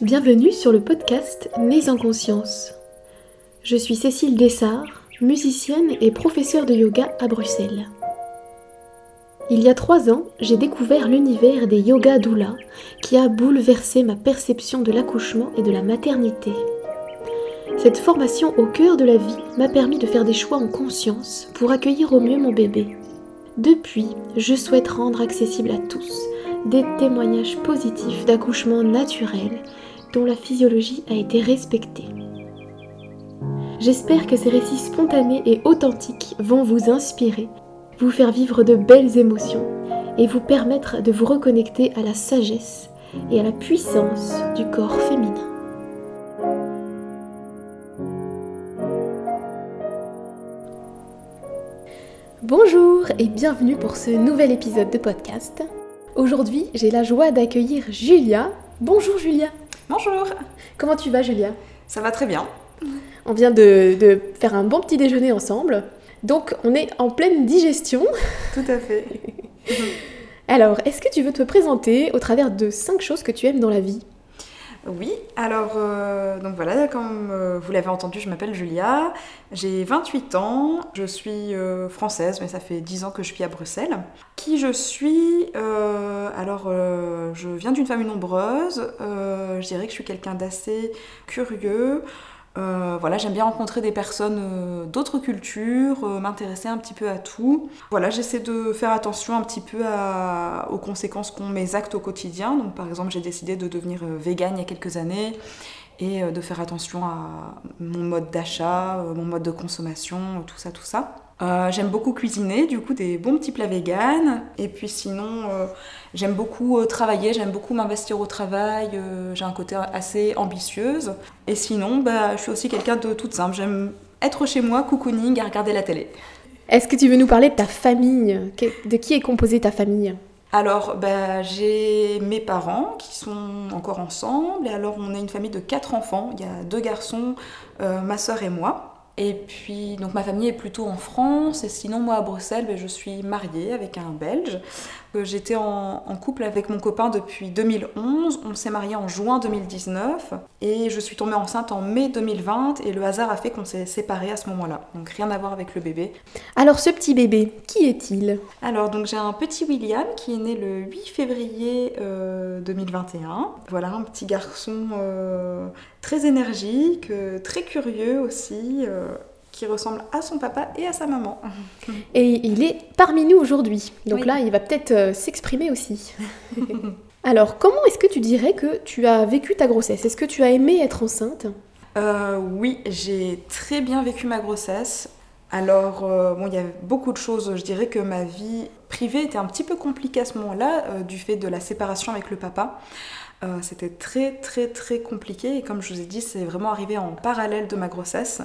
Bienvenue sur le podcast Nés en conscience. Je suis Cécile Dessart, musicienne et professeure de yoga à Bruxelles. Il y a trois ans, j'ai découvert l'univers des yoga doula qui a bouleversé ma perception de l'accouchement et de la maternité. Cette formation au cœur de la vie m'a permis de faire des choix en conscience pour accueillir au mieux mon bébé. Depuis, je souhaite rendre accessible à tous des témoignages positifs d'accouchement naturel dont la physiologie a été respectée. J'espère que ces récits spontanés et authentiques vont vous inspirer, vous faire vivre de belles émotions et vous permettre de vous reconnecter à la sagesse et à la puissance du corps féminin. Bonjour et bienvenue pour ce nouvel épisode de podcast. Aujourd'hui, j'ai la joie d'accueillir Julia. Bonjour Julia. Bonjour. Comment tu vas Julia? Ça va très bien. On vient de, faire un bon petit déjeuner ensemble. Donc on est en pleine digestion. Tout à fait. Alors, est-ce que tu veux te présenter au travers de cinq choses que tu aimes dans la vie? Oui, alors euh, donc voilà, comme euh, vous l'avez entendu, je m'appelle Julia, j'ai 28 ans, je suis euh, française, mais ça fait 10 ans que je vis à Bruxelles. Qui je suis Alors, je viens d'une famille nombreuse, je dirais que je suis quelqu'un d'assez curieux, euh, voilà, j'aime bien rencontrer des personnes euh, d'autres cultures, euh, m'intéresser un petit peu à tout. Voilà, j'essaie de faire attention un petit peu aux conséquences qu'ont mes actes au quotidien. Donc, par exemple, j'ai décidé de devenir végane il y a quelques années et de faire attention à mon mode d'achat, mon mode de consommation, tout ça, tout ça. Euh, j'aime beaucoup cuisiner, du coup des bons petits plats véganes. Et puis sinon, euh, j'aime beaucoup euh, travailler, j'aime beaucoup m'investir au travail. j'ai un côté assez ambitieuse. Et sinon, bah, je suis aussi quelqu'un de toute simple. J'aime être chez moi, cocooning, à regarder la télé. Est-ce que tu veux nous parler de ta famille? De qui est composée ta famille? Alors, bah, j'ai mes parents qui sont encore ensemble. Et alors, on est une famille de quatre enfants. Il y a deux garçons, ma soeur et moi. Et puis, donc ma famille est plutôt en France, et sinon, moi à Bruxelles, ben, je suis mariée avec un Belge. Euh, j'étais en, couple avec mon copain depuis 2011, on s'est mariés en juin 2019, et je suis tombée enceinte en mai 2020, et le hasard a fait qu'on s'est séparés à ce moment-là. Donc rien à voir avec le bébé. Alors, ce petit bébé, qui est-il? Alors, donc j'ai un petit William qui est né le 8 février 2021. Euh, voilà, un petit garçon euh, très énergique, très curieux aussi qui ressemble à son papa et à sa maman. Et il est parmi nous aujourd'hui. Donc là, il va peut-être euh, s'exprimer aussi. Alors, comment est-ce que tu dirais que tu as vécu ta grossesse? Est-ce que tu as aimé être enceinte? Euh, Oui, j'ai très bien vécu ma grossesse. Alors, euh, bon, il y a beaucoup de choses. Je dirais que ma vie privée était un petit peu compliquée à ce moment-là, du fait de la séparation avec le papa. C'était très, très, très compliqué. Et comme je vous ai dit, c'est vraiment arrivé en parallèle de ma grossesse.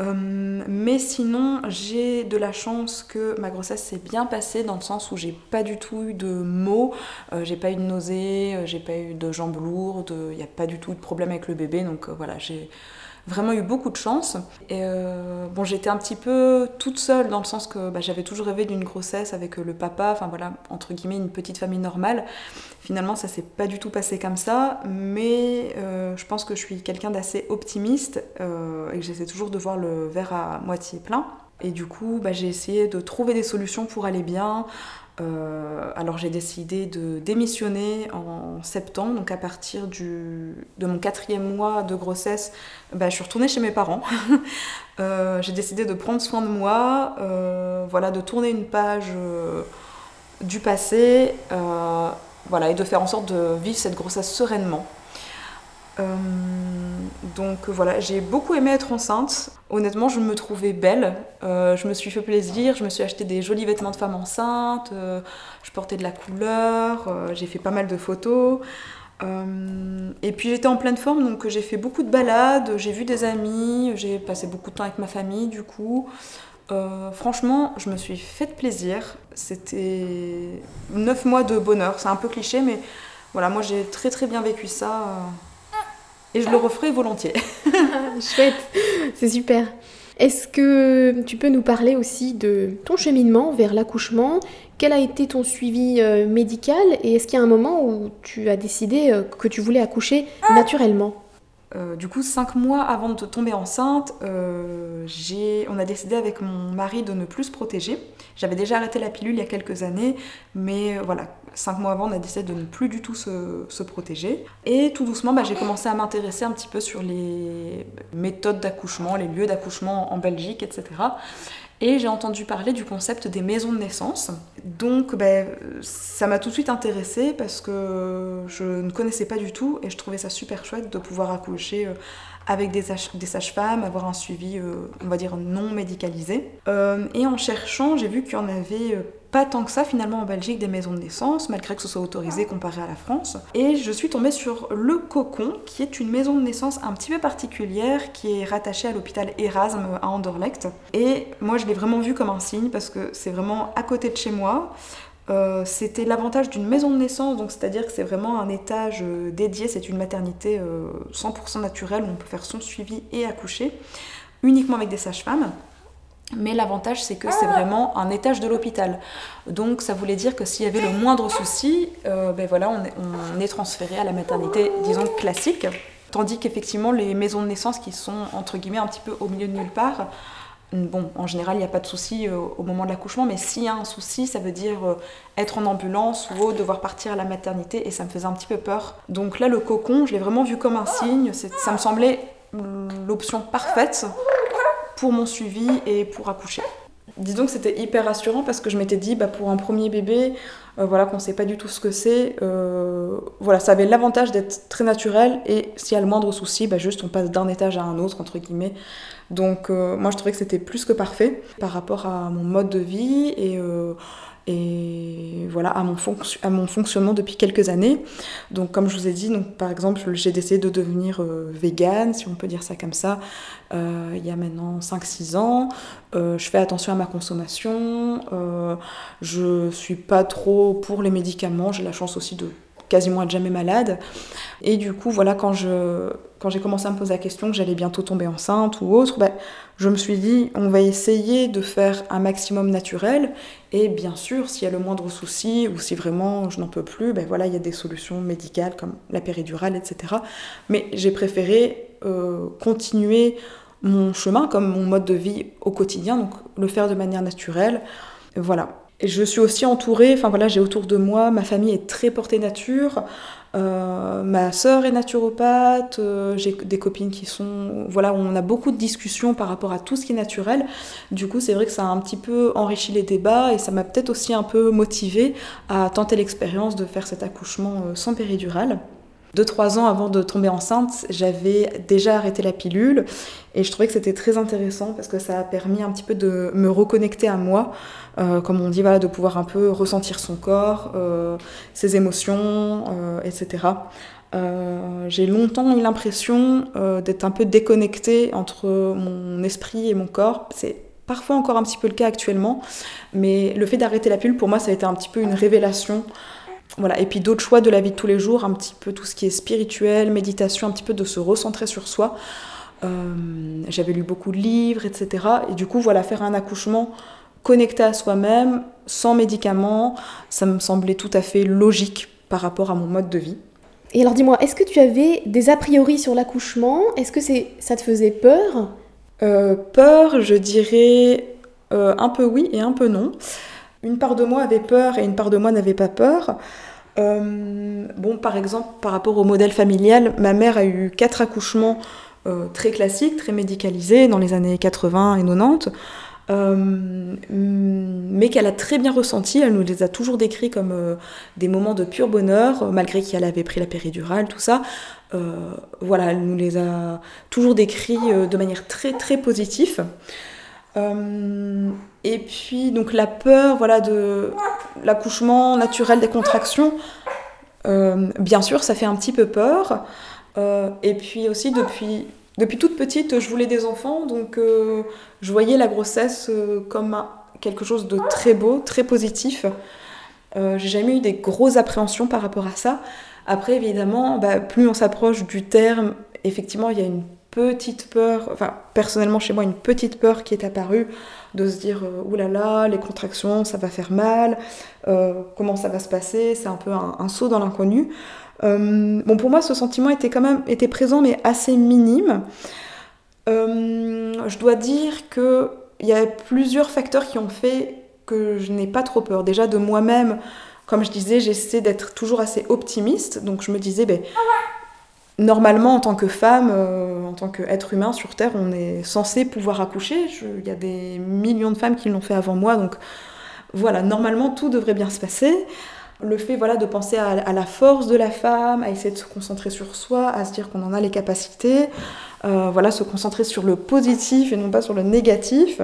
Euh, mais sinon, j'ai de la chance que ma grossesse s'est bien passée dans le sens où j'ai pas du tout eu de maux, euh, j'ai pas eu de nausées, euh, j'ai pas eu de jambes lourdes, il n'y a pas du tout de problème avec le bébé, donc voilà, j'ai vraiment eu beaucoup de chance. Et euh, bon, j'étais un petit peu toute seule dans le sens que bah, j'avais toujours rêvé d'une grossesse avec euh, le papa, enfin voilà, entre guillemets, une petite famille normale. Finalement, ça s'est pas du tout passé comme ça, mais euh, je pense que je suis quelqu'un d'assez optimiste et que j'essaie toujours de voir le verre à moitié plein. Et du coup, bah, j'ai essayé de trouver des solutions pour aller bien, euh, alors j'ai décidé de démissionner en septembre, donc à partir de mon quatrième mois de grossesse, bah, je suis retournée chez mes parents. Euh, j'ai décidé de prendre soin de moi, euh, voilà, de tourner une page du passé, voilà, et de faire en sorte de vivre cette grossesse sereinement. Euh, donc voilà, j'ai beaucoup aimé être enceinte. Honnêtement, je me trouvais belle. Euh, je me suis fait plaisir. Je me suis acheté des jolis vêtements de femme enceinte. Euh, je portais de la couleur. j'ai fait pas mal de photos. et puis j'étais en pleine forme, donc j'ai fait beaucoup de balades. J'ai vu des amis. J'ai passé beaucoup de temps avec ma famille, du coup. franchement, je me suis fait plaisir. C'était 9 mois de bonheur. C'est un peu cliché, mais voilà, moi j'ai très très bien vécu ça. Et je le referai volontiers. Chouette, c'est super. Est-ce que tu peux nous parler aussi de ton cheminement vers l'accouchement? Quel a été ton suivi euh, médical? Et est-ce qu'il y a un moment où tu as décidé euh, que tu voulais accoucher naturellement? Euh, du coup, cinq mois avant de tomber enceinte, euh, on a décidé avec mon mari de ne plus se protéger. J'avais déjà arrêté la pilule il y a quelques années, mais voilà, cinq mois avant, on a décidé de ne plus du tout se, protéger. Et tout doucement, bah, j'ai commencé à m'intéresser un petit peu sur les méthodes d'accouchement, les lieux d'accouchement en Belgique, etc. Et j'ai entendu parler du concept des maisons de naissance. Donc ben, ça m'a tout de suite intéressée parce que je ne connaissais pas du tout et je trouvais ça super chouette de pouvoir accoucher euh, avec des, sages-femmes, avoir un suivi, euh, on va dire, non médicalisé. Euh, et en cherchant, j'ai vu qu'il y en avait pas tant que ça finalement en Belgique des maisons de naissance, malgré que ce soit autorisé comparé à la France. Et je suis tombée sur Le Cocon, qui est une maison de naissance un petit peu particulière, qui est rattachée à l'hôpital Erasme à Anderlecht. Et moi je l'ai vraiment vu comme un signe, parce que c'est vraiment à côté de chez moi. Euh, c'était l'avantage d'une maison de naissance, donc c'est-à-dire que c'est vraiment un étage euh, dédié, c'est une maternité 100% euh, naturelle où on peut faire son suivi et accoucher, uniquement avec des sages-femmes. Mais l'avantage, c'est que c'est vraiment un étage de l'hôpital. Donc ça voulait dire que s'il y avait le moindre souci, ben voilà, on est, on est transféré à la maternité, disons, classique. Tandis qu'effectivement, les maisons de naissance qui sont, entre guillemets, un petit peu au milieu de nulle part, Bon, en général, il n'y a pas de souci euh, au moment de l'accouchement, mais s'il y a un souci, ça veut dire euh, être en ambulance ou devoir partir à la maternité, et ça me faisait un petit peu peur. Donc là, le cocon, je l'ai vraiment vu comme un signe, ça me semblait l'option parfaite pour mon suivi et pour accoucher. Disons que c'était hyper rassurant parce que je m'étais dit, bah, pour un premier bébé, euh, voilà, qu'on ne sait pas du tout ce que c'est, voilà, ça avait l'avantage d'être très naturel et s'il y a le moindre souci, bah, juste on passe d'un étage à un autre, entre guillemets. Donc euh, moi je trouvais que c'était plus que parfait par rapport à mon mode de vie et, euh, et voilà à mon, fonctionnement depuis quelques années. Donc comme je vous ai dit, donc, par exemple j'ai décidé de devenir euh, végane, si on peut dire ça comme ça, il y a maintenant 5-6 ans. je fais attention à ma consommation, je suis pas trop pour les médicaments, j'ai la chance aussi de quasiment jamais malade. Et du coup, voilà, quand je j'ai commencé à me poser la question que j'allais bientôt tomber enceinte ou autre, ben, je me suis dit, on va essayer de faire un maximum naturel. Et bien sûr, s'il y a le moindre souci ou si vraiment je n'en peux plus, ben voilà, il y a des solutions médicales comme la péridurale, etc. Mais j'ai préféré euh, continuer mon chemin comme mon mode de vie au quotidien, donc le faire de manière naturelle. Voilà, je suis aussi entourée, enfin voilà, j'ai autour de moi, ma famille est très portée nature. Euh, ma sœur est naturopathe, euh, j'ai des copines qui sont... Voilà, on a beaucoup de discussions par rapport à tout ce qui est naturel. Du coup, c'est vrai que ça a un petit peu enrichi les débats et ça m'a peut-être aussi un peu motivée à tenter l'expérience de faire cet accouchement euh, sans péridurale. Deux, trois ans avant de tomber enceinte, j'avais déjà arrêté la pilule et je trouvais que c'était très intéressant parce que ça a permis un petit peu de me reconnecter à moi, euh, comme on dit, voilà, de pouvoir un peu ressentir son corps, euh, ses émotions, euh, etc. j'ai longtemps eu l'impression d'être un peu déconnectée entre mon esprit et mon corps. C'est parfois encore un petit peu le cas actuellement, mais le fait d'arrêter la pilule, pour moi, ça a été un petit peu une révélation. Voilà. Et puis d'autres choix de la vie de tous les jours, un petit peu tout ce qui est spirituel, méditation, un petit peu de se recentrer sur soi. Euh, j'avais lu beaucoup de livres, etc. Et du coup, voilà, faire un accouchement connecté à soi-même, sans médicaments, ça me semblait tout à fait logique par rapport à mon mode de vie. Et alors dis-moi, est-ce que tu avais des a priori sur l'accouchement? Est-ce que c'est, ça te faisait peur? Euh, Peur, je dirais euh, un peu oui et un peu non. Une part de moi avait peur et une part de moi n'avait pas peur. Euh, bon, par exemple, par rapport au modèle familial, ma mère a eu quatre accouchements euh, très classiques, très médicalisés dans les années 80 et 90, euh, mais qu'elle a très bien ressenti. Elle nous les a toujours décrits comme des moments de pur bonheur, malgré qu'elle avait pris la péridurale, tout ça. voilà, elle nous les a toujours décrits de manière très très positive. Euh, et puis donc la peur voilà de l'accouchement naturel des contractions euh, bien sûr ça fait un petit peu peur. Euh, et puis aussi depuis depuis toute petite je voulais des enfants donc je voyais la grossesse comme quelque chose de très beau très positif. J'ai jamais eu des grosses appréhensions par rapport à ça. Après évidemment bah, plus on s'approche du terme effectivement il y a une petite peur, enfin personnellement chez moi une petite peur qui est apparue de se dire euh, oulala les contractions ça va faire mal, euh, comment ça va se passer, c'est un peu un, saut dans l'inconnu. Euh, bon pour moi ce sentiment était quand même présent mais assez minime. je dois dire que il y a plusieurs facteurs qui ont fait que je n'ai pas trop peur. Déjà de moi-même, comme je disais, j'essaie d'être toujours assez optimiste, donc je me disais ben normalement, en tant que femme, euh, en tant qu'être humain sur Terre, on est censé pouvoir accoucher. Il y a des millions de femmes qui l'ont fait avant moi, donc voilà, normalement, tout devrait bien se passer. Le fait voilà, de penser à, la force de la femme, à essayer de se concentrer sur soi, à se dire qu'on en a les capacités, euh, voilà, se concentrer sur le positif et non pas sur le négatif.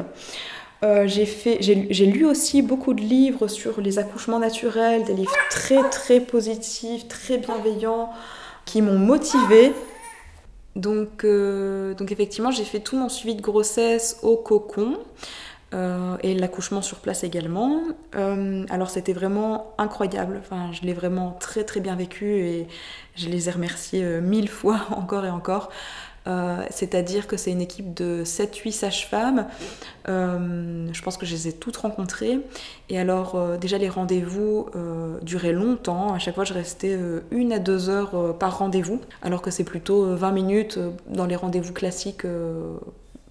Euh, j'ai lu aussi beaucoup de livres sur les accouchements naturels, des livres très très positifs, très bienveillants, qui m'ont motivée. Donc, euh, donc effectivement, j'ai fait tout mon suivi de grossesse au cocon. Euh, et l'accouchement sur place également. Euh, alors c'était vraiment incroyable, je l'ai vraiment très très bien vécu et je les ai remerciés mille fois encore et encore. Euh, c'est-à-dire que c'est une équipe de 7-8 sages-femmes. Euh, je pense que je les ai toutes rencontrées. Et alors, euh, déjà, les rendez-vous duraient longtemps. À chaque fois, je restais une à deux heures par rendez-vous, alors que c'est plutôt 20 minutes dans les rendez-vous classiques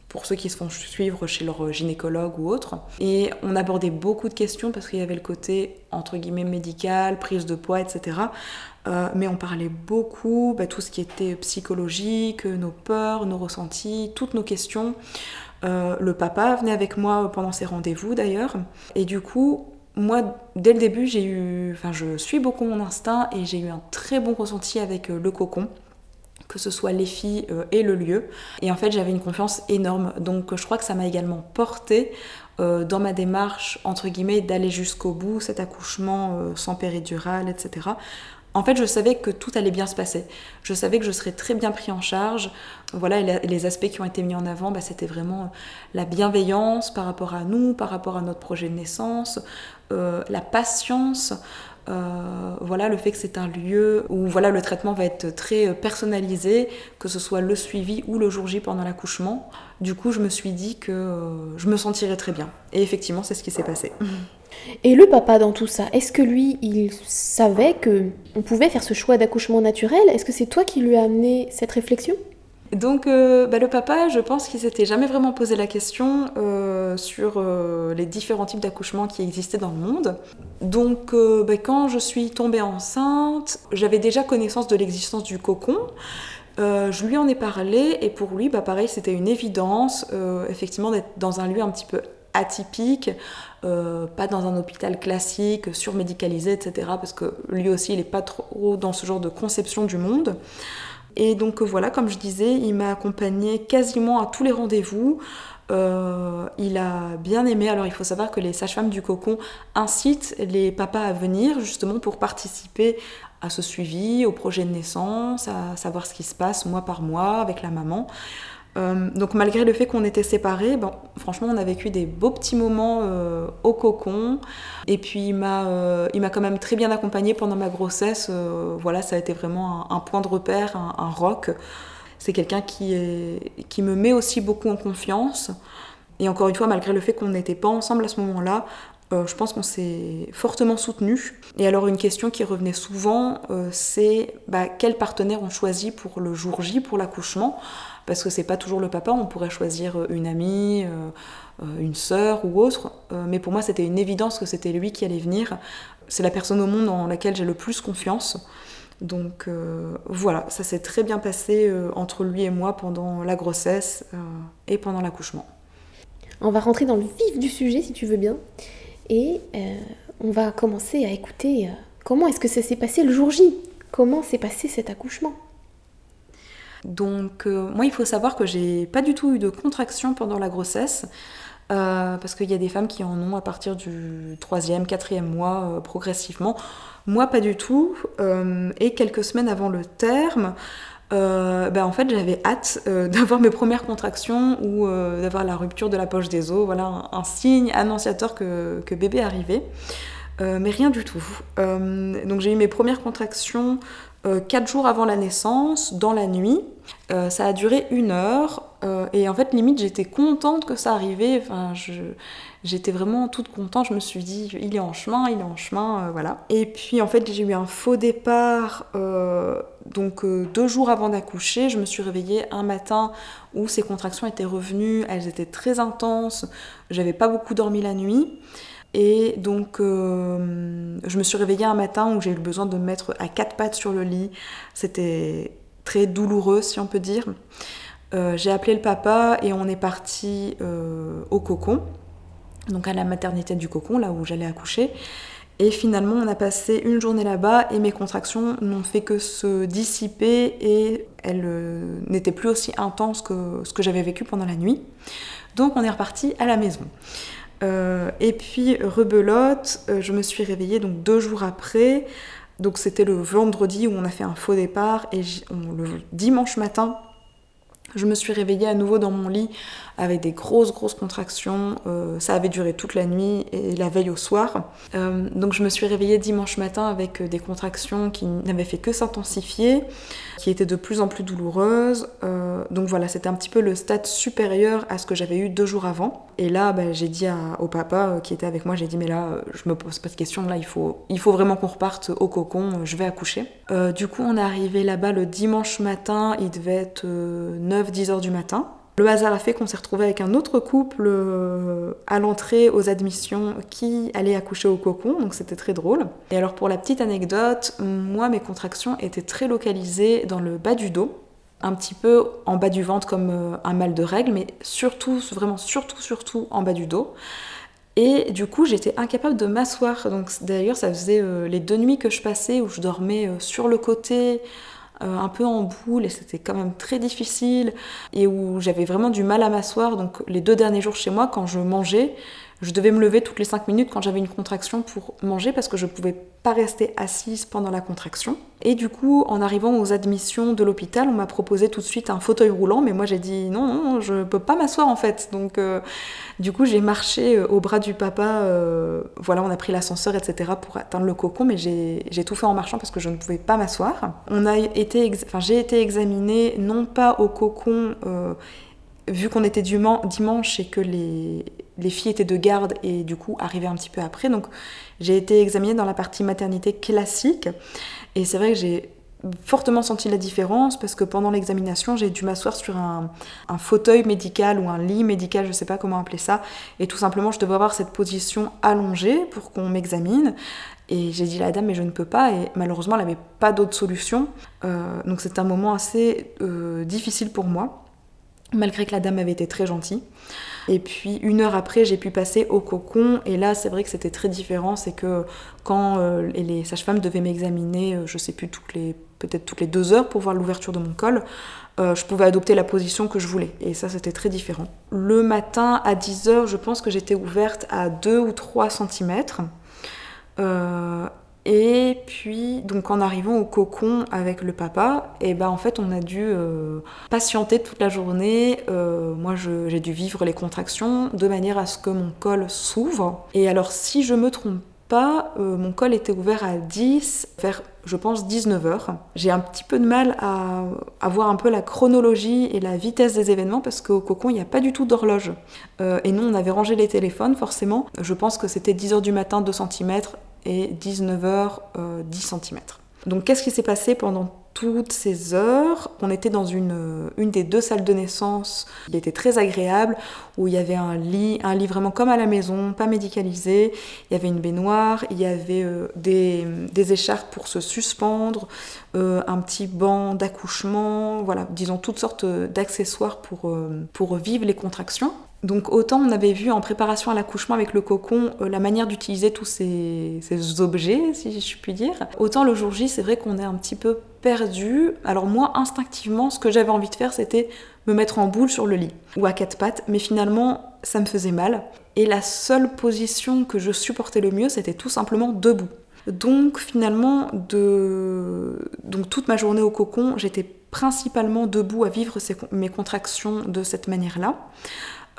pour ceux qui se font suivre chez leur gynécologue ou autre. Et on abordait beaucoup de questions parce qu'il y avait le côté entre guillemets médical, prise de poids, etc. Euh, mais on parlait beaucoup, bah, tout ce qui était psychologique, nos peurs, nos ressentis, toutes nos questions. Euh, le papa venait avec moi pendant ces rendez-vous d'ailleurs. Et du coup, moi, dès le début, j'ai eu, enfin, je suis beaucoup mon instinct et j'ai eu un très bon ressenti avec euh, le cocon que ce soit les filles et le lieu. Et en fait, j'avais une confiance énorme. Donc, je crois que ça m'a également porté dans ma démarche, entre guillemets, d'aller jusqu'au bout, cet accouchement sans péridurale, etc. En fait, je savais que tout allait bien se passer. Je savais que je serais très bien pris en charge. Voilà, les aspects qui ont été mis en avant, bah, c'était vraiment la bienveillance par rapport à nous, par rapport à notre projet de naissance, euh, la patience. Euh, voilà le fait que c'est un lieu où voilà le traitement va être très personnalisé, que ce soit le suivi ou le jour J pendant l'accouchement. Du coup, je me suis dit que euh, je me sentirais très bien. Et effectivement, c'est ce qui s'est passé. Et le papa dans tout ça, est-ce que lui, il savait que on pouvait faire ce choix d'accouchement naturel? Est-ce que c'est toi qui lui as amené cette réflexion? Donc euh, bah, le papa, je pense qu'il s'était jamais vraiment posé la question euh, sur euh, les différents types d'accouchements qui existaient dans le monde. Donc bah, quand je suis tombée enceinte, j'avais déjà connaissance de l'existence du cocon. je lui en ai parlé et pour lui, bah, pareil, c'était une évidence, effectivement, d'être dans un lieu un petit peu atypique, euh, pas dans un hôpital classique, surmédicalisé, etc. Parce que lui aussi, il n'est pas trop dans ce genre de conception du monde. Et donc voilà, comme je disais, il m'a accompagné quasiment à tous les rendez-vous. Euh, il a bien aimé. Alors il faut savoir que les sages-femmes du cocon incitent les papas à venir justement pour participer à ce suivi, au projet de naissance, à savoir ce qui se passe mois par mois avec la maman. Euh, donc malgré le fait qu'on était séparés, bon, franchement on a vécu des beaux petits moments euh, au cocon. Et puis il m'a, euh, quand même très bien accompagnée pendant ma grossesse. voilà, ça a été vraiment un, point de repère, un, rock. C'est quelqu'un qui me met aussi beaucoup en confiance. Et encore une fois, malgré le fait qu'on n'était pas ensemble à ce moment-là, je pense qu'on s'est fortement soutenu. Et alors une question qui revenait souvent, c'est bah, quel partenaire on choisit pour le jour J, pour l'accouchement? Parce que c'est pas toujours le papa, on pourrait choisir euh, une amie, euh, euh, une sœur ou autre, mais pour moi c'était une évidence que c'était lui qui allait venir. C'est la personne au monde en laquelle j'ai le plus confiance. Donc voilà, ça s'est très bien passé entre lui et moi pendant la grossesse et pendant l'accouchement. On va rentrer dans le vif du sujet si tu veux bien. Et on va commencer à écouter comment est-ce que ça s'est passé le jour J? Comment s'est passé cet accouchement? Donc euh, moi il faut savoir que j'ai pas du tout eu de contraction pendant la grossesse. Euh, parce qu'il y a des femmes qui en ont à partir du troisième, quatrième mois euh, progressivement. Moi, pas du tout. et quelques semaines avant le terme, ben, en fait, j'avais hâte d'avoir mes premières contractions ou d'avoir la rupture de la poche des os. Voilà un, signe annonciateur que, que, bébé arrivait. Mais rien du tout. donc j'ai eu mes premières contractions 4 jours avant la naissance, dans la nuit. ça a duré une heure. et en fait, limite, j'étais contente que ça arrivait. Enfin, J'étais vraiment toute contente, je me suis dit, il est en chemin, il est en chemin, euh, voilà. Et puis en fait, j'ai eu un faux départ, euh, donc euh, deux jours avant d'accoucher, je me suis réveillée un matin où ces contractions étaient revenues, elles étaient très intenses, j'avais pas beaucoup dormi la nuit. Et donc, je me suis réveillée un matin où j'ai eu besoin de me mettre à quatre pattes sur le lit. C'était très douloureux, si on peut dire. j'ai appelé le papa et on est parti au cocon donc à la maternité du cocon, là où j'allais accoucher. Et finalement, on a passé une journée là-bas et mes contractions n'ont fait que se dissiper et elles euh, n'étaient plus aussi intenses que ce que j'avais vécu pendant la nuit. Donc on est reparti à la maison. Euh, et puis rebelote, euh, je me suis réveillée donc deux jours après. Donc c'était le vendredi où on a fait un faux départ et le dimanche matin, je me suis réveillée à nouveau dans mon lit avec des grosses, grosses contractions. Euh, ça avait duré toute la nuit et la veille au soir. Euh, donc je me suis réveillée dimanche matin avec euh, des contractions qui n'avaient fait que s'intensifier, qui étaient de plus en plus douloureuses. donc voilà, c'était un petit peu le stade supérieur à ce que j'avais eu deux jours avant. Et là, bah, j'ai dit au papa qui était avec moi, j'ai dit mais là, je me pose pas de questions, là, il faut, il faut vraiment qu'on reparte au cocon, je vais accoucher. du coup, on est arrivé là-bas le dimanche matin, il devait être 9-10 heures du matin. Le hasard a fait qu'on s'est retrouvé avec un autre couple euh, à l'entrée aux admissions qui allait accoucher au cocon, donc c'était très drôle. Et alors pour la petite anecdote, moi mes contractions étaient très localisées dans le bas du dos, un petit peu en bas du ventre comme euh, un mal de règle, mais surtout, vraiment surtout, surtout en bas du dos. Et du coup, j'étais incapable de m'asseoir. Donc d'ailleurs, ça faisait euh, les deux nuits que je passais où je dormais sur le côté, euh, un peu en boule et c'était quand même très difficile et où j'avais vraiment du mal à m'asseoir. Donc les deux derniers jours chez moi, quand je mangeais, je devais me lever toutes les 5 minutes quand j'avais une contraction pour manger parce que je ne pouvais pas rester assise pendant la contraction. Et du coup, en arrivant aux admissions de l'hôpital, on m'a proposé tout de suite un fauteuil roulant, mais moi j'ai dit non, non, je peux pas m'asseoir en fait. Donc euh, du coup, j'ai marché euh, au bras du papa, euh, voilà, on a pris l'ascenseur, etc. pour atteindre le cocon, mais j'ai tout fait en marchant parce que je ne pouvais pas m'asseoir. J'ai été examinée non pas au cocon, vu qu'on était dimanche et que les les filles étaient de garde et du coup arrivaient un petit peu après. Donc j'ai été examinée dans la partie maternité classique et c'est vrai que j'ai fortement senti la différence parce que pendant l'examination j'ai dû m'asseoir sur un, fauteuil médical ou un lit médical, je sais pas comment appeler ça, et tout simplement je devais avoir cette position allongée pour qu'on m'examine. Et j'ai dit à la dame mais je ne peux pas et malheureusement elle n'avait pas d'autre solution. Euh, donc c'est un moment assez euh, difficile pour moi malgré que la dame avait été très gentille. Et puis une heure après, j'ai pu passer au cocon. Et là, c'est vrai que c'était très différent. C'est que quand euh, les sages-femmes devaient m'examiner, euh, je sais plus, toutes les, peut-être toutes les deux heures pour voir l'ouverture de mon col, euh, je pouvais adopter la position que je voulais. Et ça, c'était très différent. Le matin, à 10 heures, je pense que j'étais ouverte à 2 ou 3 cm. Et puis, donc en arrivant au cocon avec le papa, et eh ben en fait on a dû euh, patienter toute la journée. Euh, moi j'ai dû vivre les contractions de manière à ce que mon col s'ouvre. Et alors si je me trompe pas, euh, mon col était ouvert à 10, vers je pense 19h. J'ai un petit peu de mal à, à, voir un peu la chronologie et la vitesse des événements parce qu'au cocon il n'y a pas du tout d'horloge. et nous on avait rangé les téléphones forcément. Je pense que c'était 10h du matin, 2 cm, et 19h, 10 cm. Donc qu'est-ce qui s'est passé pendant toutes ces heures? On était dans une, une des deux salles de naissance qui était très agréable, où il y avait un lit, un lit vraiment comme à la maison, pas médicalisé, il y avait une baignoire, il y avait euh, des, écharpes pour se suspendre, euh, un petit banc d'accouchement, voilà, disons toutes sortes d'accessoires pour, euh, pour vivre les contractions. Donc autant on avait vu en préparation à l'accouchement avec le cocon euh, la manière d'utiliser tous ces, objets, si je puis dire, autant le jour J c'est vrai qu'on est un petit peu perdu. Alors moi instinctivement ce que j'avais envie de faire c'était me mettre en boule sur le lit ou à quatre pattes, mais finalement ça me faisait mal. Et la seule position que je supportais le mieux c'était tout simplement debout. Donc finalement de... Donc toute ma journée au cocon j'étais principalement debout à vivre mes contractions de cette manière-là.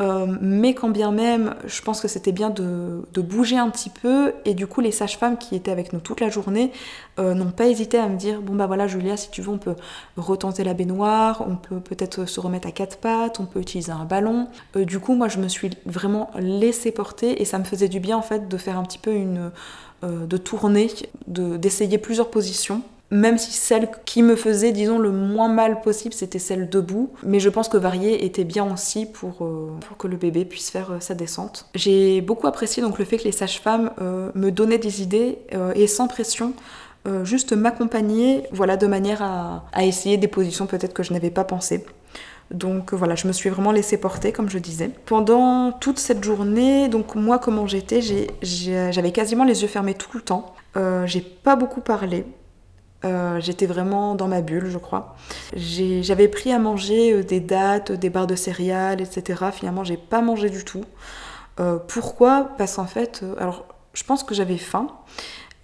Euh, mais quand bien même, je pense que c'était bien de, bouger un petit peu. Et du coup, les sages-femmes qui étaient avec nous toute la journée euh, n'ont pas hésité à me dire bon bah voilà Julia, si tu veux, on peut retenter la baignoire, on peut peut-être se remettre à quatre pattes, on peut utiliser un ballon. Euh, du coup, moi, je me suis vraiment laissée porter et ça me faisait du bien en fait de faire un petit peu une de tourner, d'essayer plusieurs positions même si celle qui me faisait, disons, le moins mal possible, c'était celle debout. Mais je pense que varier était bien aussi pour, euh, pour que le bébé puisse faire euh, sa descente. J'ai beaucoup apprécié donc le fait que les sages-femmes euh, me donnaient des idées et sans pression. juste m'accompagner, voilà, de manière à, à essayer des positions peut-être que je n'avais pas pensé. Donc voilà, je me suis vraiment laissée porter, comme je disais. Pendant toute cette journée, donc moi, comment j'étais, j'avais quasiment les yeux fermés tout le temps. j'ai pas beaucoup parlé. Euh, j'étais vraiment dans ma bulle, je crois. J'avais pris à manger euh, des dates, des barres de céréales, etc. Finalement, j'ai pas mangé du tout. Euh, pourquoi? Parce qu'en fait, alors, je pense que j'avais faim,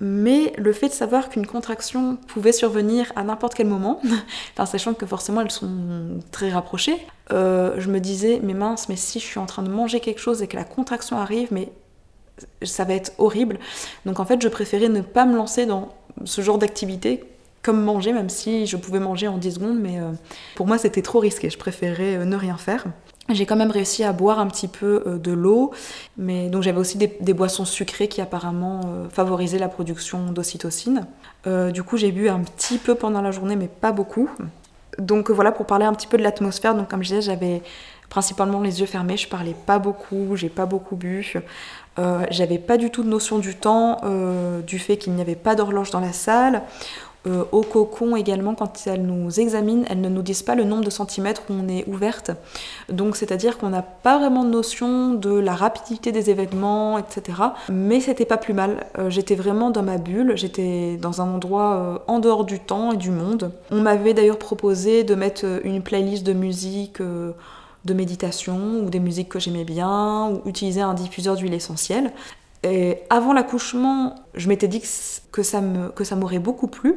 mais le fait de savoir qu'une contraction pouvait survenir à n'importe quel moment, enfin, sachant que forcément elles sont très rapprochées, je me disais, mais mince, mais si je suis en train de manger quelque chose et que la contraction arrive, mais ça va être horrible. Donc en fait, je préférais ne pas me lancer dans ce genre d'activité comme manger, même si je pouvais manger en 10 secondes, mais euh, pour moi c'était trop risqué, je préférais euh, ne rien faire. J'ai quand même réussi à boire un petit peu euh, de l'eau, mais donc j'avais aussi des, boissons sucrées qui apparemment favorisaient la production d'ocytocine. du coup j'ai bu un petit peu pendant la journée, mais pas beaucoup. Donc voilà pour parler un petit peu de l'atmosphère. Donc comme je disais, j'avais principalement les yeux fermés, je parlais pas beaucoup, j'ai pas beaucoup bu. Euh, j'avais pas du tout de notion du temps, euh, du fait qu'il n'y avait pas d'horloge dans la salle. Euh, au cocon également, quand elles nous examinent, elles ne nous disent pas le nombre de centimètres où on est ouverte. Donc c'est-à-dire qu'on n'a pas vraiment de notion de la rapidité des événements, etc. Mais c'était pas plus mal. j'étais vraiment dans ma bulle, j'étais dans un endroit en dehors du temps et du monde. On m'avait d'ailleurs proposé de mettre une playlist de musique de méditation ou des musiques que j'aimais bien ou utiliser un diffuseur d'huile essentielle. Et avant l'accouchement, je m'étais dit que ça, que ça m'aurait beaucoup plu.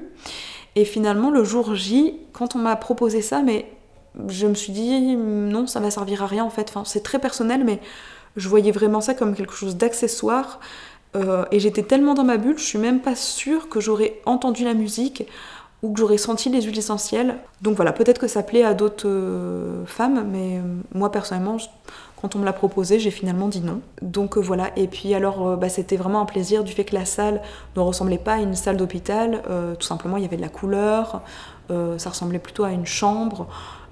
Et finalement, le jour J, quand on m'a proposé ça, mais je me suis dit non, ça va servir à rien en fait. C'est très personnel, mais je voyais vraiment ça comme quelque chose d'accessoire. Euh, et j'étais tellement dans ma bulle, je suis même pas sûre que j'aurais entendu la musique ou que j'aurais senti les huiles essentielles. Donc voilà, peut-être que ça plaît à d'autres euh, femmes, mais euh, moi personnellement, quand on me l'a proposé, j'ai finalement dit non. Donc euh, voilà, et puis alors bah, c'était vraiment un plaisir du fait que la salle ne ressemblait pas à une salle d'hôpital, tout simplement il y avait de la couleur, ça ressemblait plutôt à une chambre.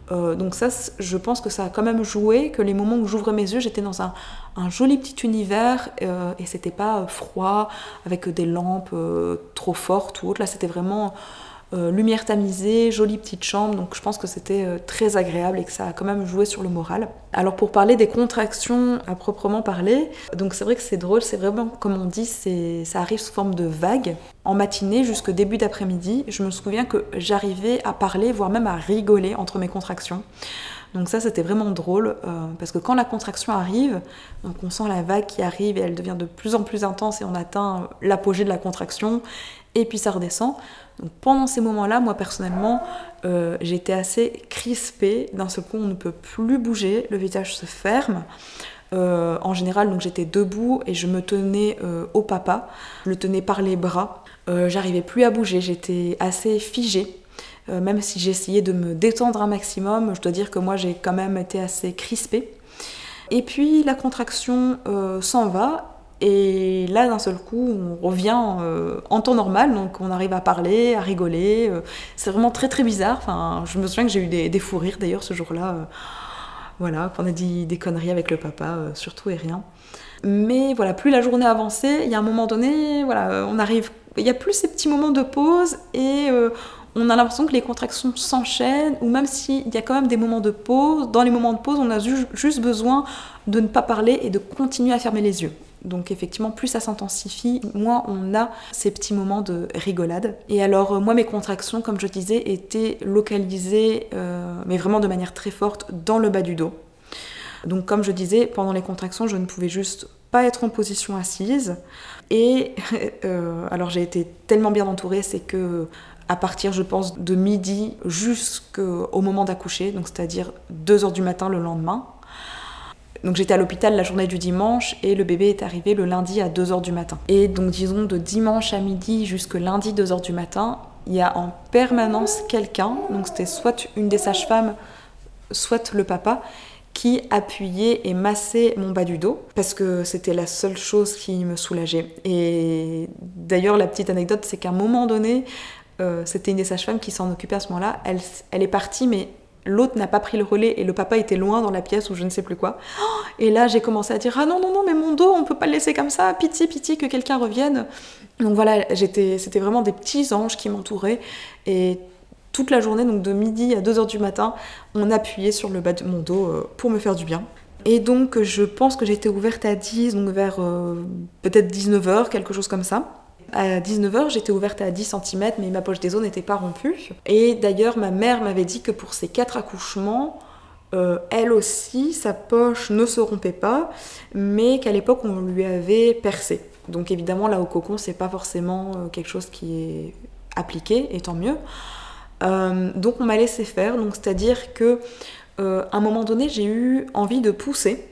donc ça, je pense que ça a quand même joué, que les moments où j'ouvrais mes yeux, j'étais dans un, un, joli petit univers et c'était pas froid avec des lampes trop fortes ou autre. Là, c'était vraiment euh, lumière tamisée, jolie petite chambre, donc je pense que c'était euh, très agréable et que ça a quand même joué sur le moral. Alors pour parler des contractions à proprement parler, donc c'est vrai que c'est drôle, c'est vraiment comme on dit, ça arrive sous forme de vague. En matinée jusqu'au début d'après-midi, je me souviens que j'arrivais à parler, voire même à rigoler entre mes contractions. Donc ça, c'était vraiment drôle, euh, parce que quand la contraction arrive, donc on sent la vague qui arrive et elle devient de plus en plus intense et on atteint l'apogée de la contraction, et puis ça redescend. Donc pendant ces moments-là, moi personnellement, euh, j'étais assez crispée. D'un seul coup, on ne peut plus bouger, le visage se ferme. Euh, en général, donc j'étais debout et je me tenais euh, au papa, je le tenais par les bras. J'arrivais plus à bouger, j'étais assez figée. même si j'essayais de me détendre un maximum, je dois dire que moi j'ai quand même été assez crispée. Et puis la contraction s'en va et là, d'un seul coup, on revient euh, en temps normal, donc on arrive à parler, à rigoler. Euh, c'est vraiment très très bizarre. Enfin, je me souviens que j'ai eu des, fous rires d'ailleurs ce jour-là. Euh, voilà, qu'on a dit des conneries avec le papa, surtout et rien. Mais voilà, plus la journée avançait, il y a un moment donné, voilà, on arrive. Il n'y a plus ces petits moments de pause et on a l'impression que les contractions s'enchaînent, ou même s'il y a quand même des moments de pause, dans les moments de pause, on a juste besoin de ne pas parler et de continuer à fermer les yeux. Donc effectivement, plus ça s'intensifie, moins on a ces petits moments de rigolade. Et alors euh, moi, mes contractions, comme je disais, étaient localisées, euh, mais vraiment de manière très forte, dans le bas du dos. Donc comme je disais, pendant les contractions, je ne pouvais juste pas être en position assise. Et euh, alors j'ai été tellement bien entourée, c'est que à partir, je pense, de midi jusqu'au moment d'accoucher, donc c'est-à-dire 2 heures du matin le lendemain, Donc j'étais à l'hôpital la journée du dimanche et le bébé est arrivé le lundi à 2h du matin. Et donc disons de dimanche à midi jusque lundi 2h du matin, il y a en permanence quelqu'un, donc c'était soit une des sages-femmes, soit le papa, qui appuyait et massait mon bas du dos parce que c'était la seule chose qui me soulageait. Et d'ailleurs, la petite anecdote, c'est qu'à un moment donné, euh, c'était une des sages-femmes qui s'en occupait à ce moment-là. Elle, elle est partie, mais l'autre n'a pas pris le relais et le papa était loin dans la pièce ou je ne sais plus quoi. Et là, j'ai commencé à dire Ah non, non, non, mais mon dos, on peut pas le laisser comme ça, pitié, pitié, que quelqu'un revienne. Donc voilà, c'était vraiment des petits anges qui m'entouraient et toute la journée, donc de midi à 2h du matin, on appuyait sur le bas de mon dos euh, pour me faire du bien. Et donc je pense que j'étais ouverte à 10, donc vers euh, peut-être 19h, quelque chose comme ça. À 19h, j'étais ouverte à 10 cm, mais ma poche des os n'était pas rompue. Et d'ailleurs, ma mère m'avait dit que pour ces quatre accouchements, euh, elle aussi, sa poche ne se rompait pas, mais qu'à l'époque, on lui avait percé. Donc évidemment, là au cocon, c'est pas forcément quelque chose qui est appliqué, et tant mieux. Euh, donc on m'a laissé faire, donc c'est-à-dire que euh, un moment donné j'ai eu envie de pousser.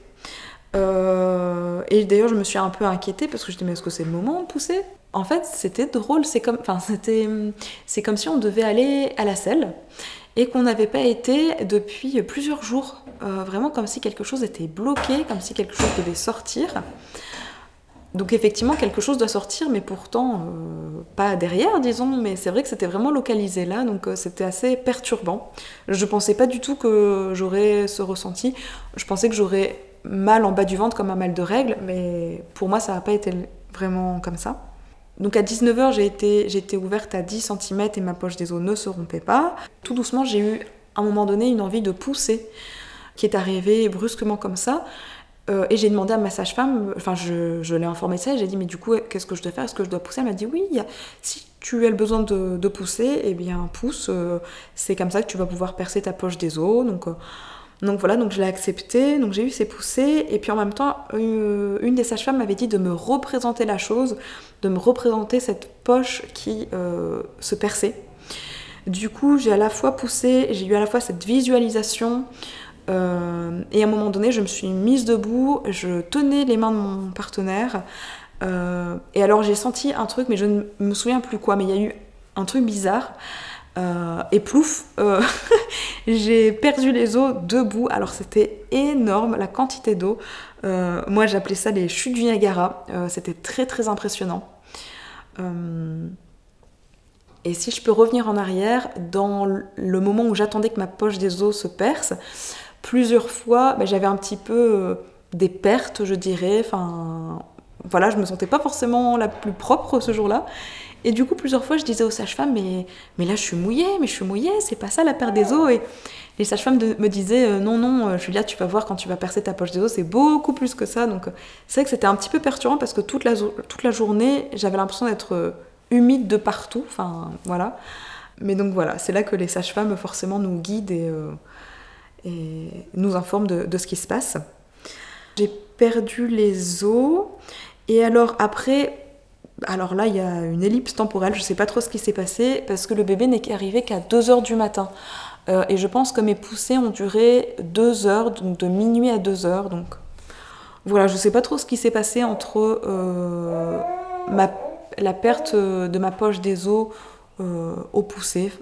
Euh, et d'ailleurs je me suis un peu inquiétée parce que je me disais mais est-ce que c'est le moment de pousser? En fait c'était drôle, c'est comme, enfin, c'était, c'est comme si on devait aller à la selle et qu'on n'avait pas été depuis plusieurs jours. vraiment comme si quelque chose était bloqué, comme si quelque chose devait sortir. Donc effectivement, quelque chose doit sortir, mais pourtant euh, pas derrière, disons. Mais c'est vrai que c'était vraiment localisé là, donc euh, c'était assez perturbant. Je pensais pas du tout que j'aurais ce ressenti. Je pensais que j'aurais mal en bas du ventre comme un mal de règle, mais pour moi ça n'a pas été vraiment comme ça. Donc à 19h, j'ai été, été ouverte à 10 cm et ma poche des os ne se rompait pas. Tout doucement, j'ai eu à un moment donné une envie de pousser qui est arrivée brusquement comme ça. Euh, et j'ai demandé à ma sage-femme, enfin je, je l'ai informée de ça, j'ai dit mais du coup qu'est-ce que je dois faire, est-ce que je dois pousser? Elle m'a dit oui, si tu as le besoin de, de pousser, eh bien pousse, euh, c'est comme ça que tu vas pouvoir percer ta poche des os. Donc, euh, donc voilà, donc je l'ai accepté, donc j'ai eu ces poussées, et puis en même temps une des sages-femmes m'avait dit de me représenter la chose, de me représenter cette poche qui se perçait. Du coup j'ai à la fois poussé, j'ai eu à la fois cette visualisation, euh, et à un moment donné, je me suis mise debout, je tenais les mains de mon partenaire. Euh, et alors j'ai senti un truc, mais je ne me souviens plus quoi, mais il y a eu un truc bizarre. Euh, et plouf, j'ai perdu les os debout. Alors c'était énorme, la quantité d'eau. moi j'appelais ça les chutes du Niagara. c'était très très impressionnant. Et si je peux revenir en arrière, dans le moment où j'attendais que ma poche des os se perce, plusieurs fois, bah, j'avais un petit peu euh, des pertes, je dirais. Enfin, voilà, je me sentais pas forcément la plus propre ce jour-là. Et du coup, plusieurs fois, je disais aux sages-femmes, mais, là, je suis mouillée, mais je suis mouillée, c'est pas ça la perte des os. Et les sages-femmes me disaient, euh, non, non, euh, Julia, tu vas voir quand tu vas percer ta poche des os, c'est beaucoup plus que ça. Donc, c'est vrai que c'était un petit peu perturbant parce que toute la, journée, j'avais l'impression d'être humide de partout. Enfin, voilà. Mais donc, voilà, c'est là que les sages-femmes, forcément, nous guident et nous informe de, ce qui se passe. J'ai perdu les os et alors après, alors là il y a une ellipse temporelle, je sais pas trop ce qui s'est passé parce que le bébé n'est arrivé qu'à 2h du matin. Euh, et je pense que mes poussées ont duré 2 heures, donc de minuit à 2 heures. Donc voilà, je sais pas trop ce qui s'est passé entre euh, la perte de ma poche des os euh, au poussé.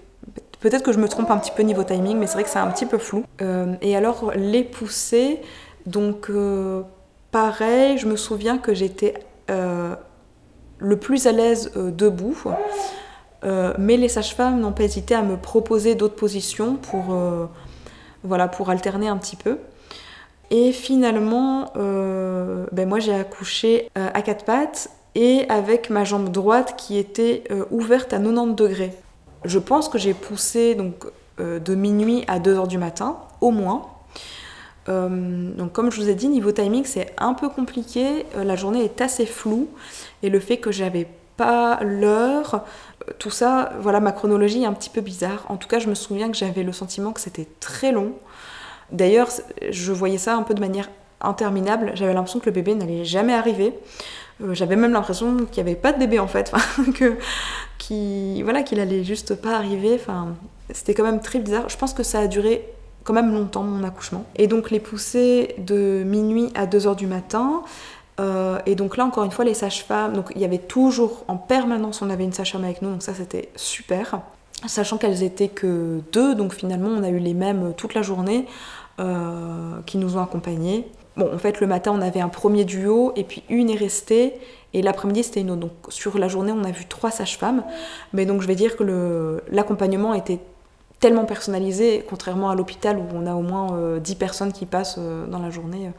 Peut-être que je me trompe un petit peu niveau timing, mais c'est vrai que c'est un petit peu flou. Euh, et alors, les poussées, donc euh, pareil, je me souviens que j'étais euh, le plus à l'aise debout. mais les sages-femmes n'ont pas hésité à me proposer d'autres positions pour, voilà, pour alterner un petit peu. Et finalement, ben moi j'ai accouché à quatre pattes et avec ma jambe droite qui était ouverte à 90 degrés. Je pense que j'ai poussé donc, euh, de minuit à 2h du matin, au moins. Euh, donc comme je vous ai dit, niveau timing, c'est un peu compliqué. Euh, la journée est assez floue. Et le fait que j'avais pas l'heure, tout ça, voilà, ma chronologie est un petit peu bizarre. En tout cas, je me souviens que j'avais le sentiment que c'était très long. D'ailleurs, je voyais ça un peu de manière interminable. J'avais l'impression que le bébé n'allait jamais arriver. J'avais même l'impression qu'il n'y avait pas de bébé en fait, que, voilà qu'il allait juste pas arriver. Enfin, c'était quand même très bizarre. Je pense que ça a duré quand même longtemps mon accouchement. Et donc les poussées de minuit à 2h du matin. Euh, et donc là, encore une fois, les sages-femmes, donc il y avait toujours en permanence, on avait une sage-femme avec nous, donc ça c'était super. Sachant qu'elles étaient que deux, donc finalement on a eu les mêmes toute la journée euh, qui nous ont accompagnés. Bon, en fait, le matin, on avait un premier duo, et puis une est restée, et l'après-midi, c'était une autre. Donc, sur la journée, on a vu trois sages-femmes. Mais donc, je vais dire que l'accompagnement était tellement personnalisé, contrairement à l'hôpital où on a au moins 10 euh, personnes qui passent euh, dans la journée.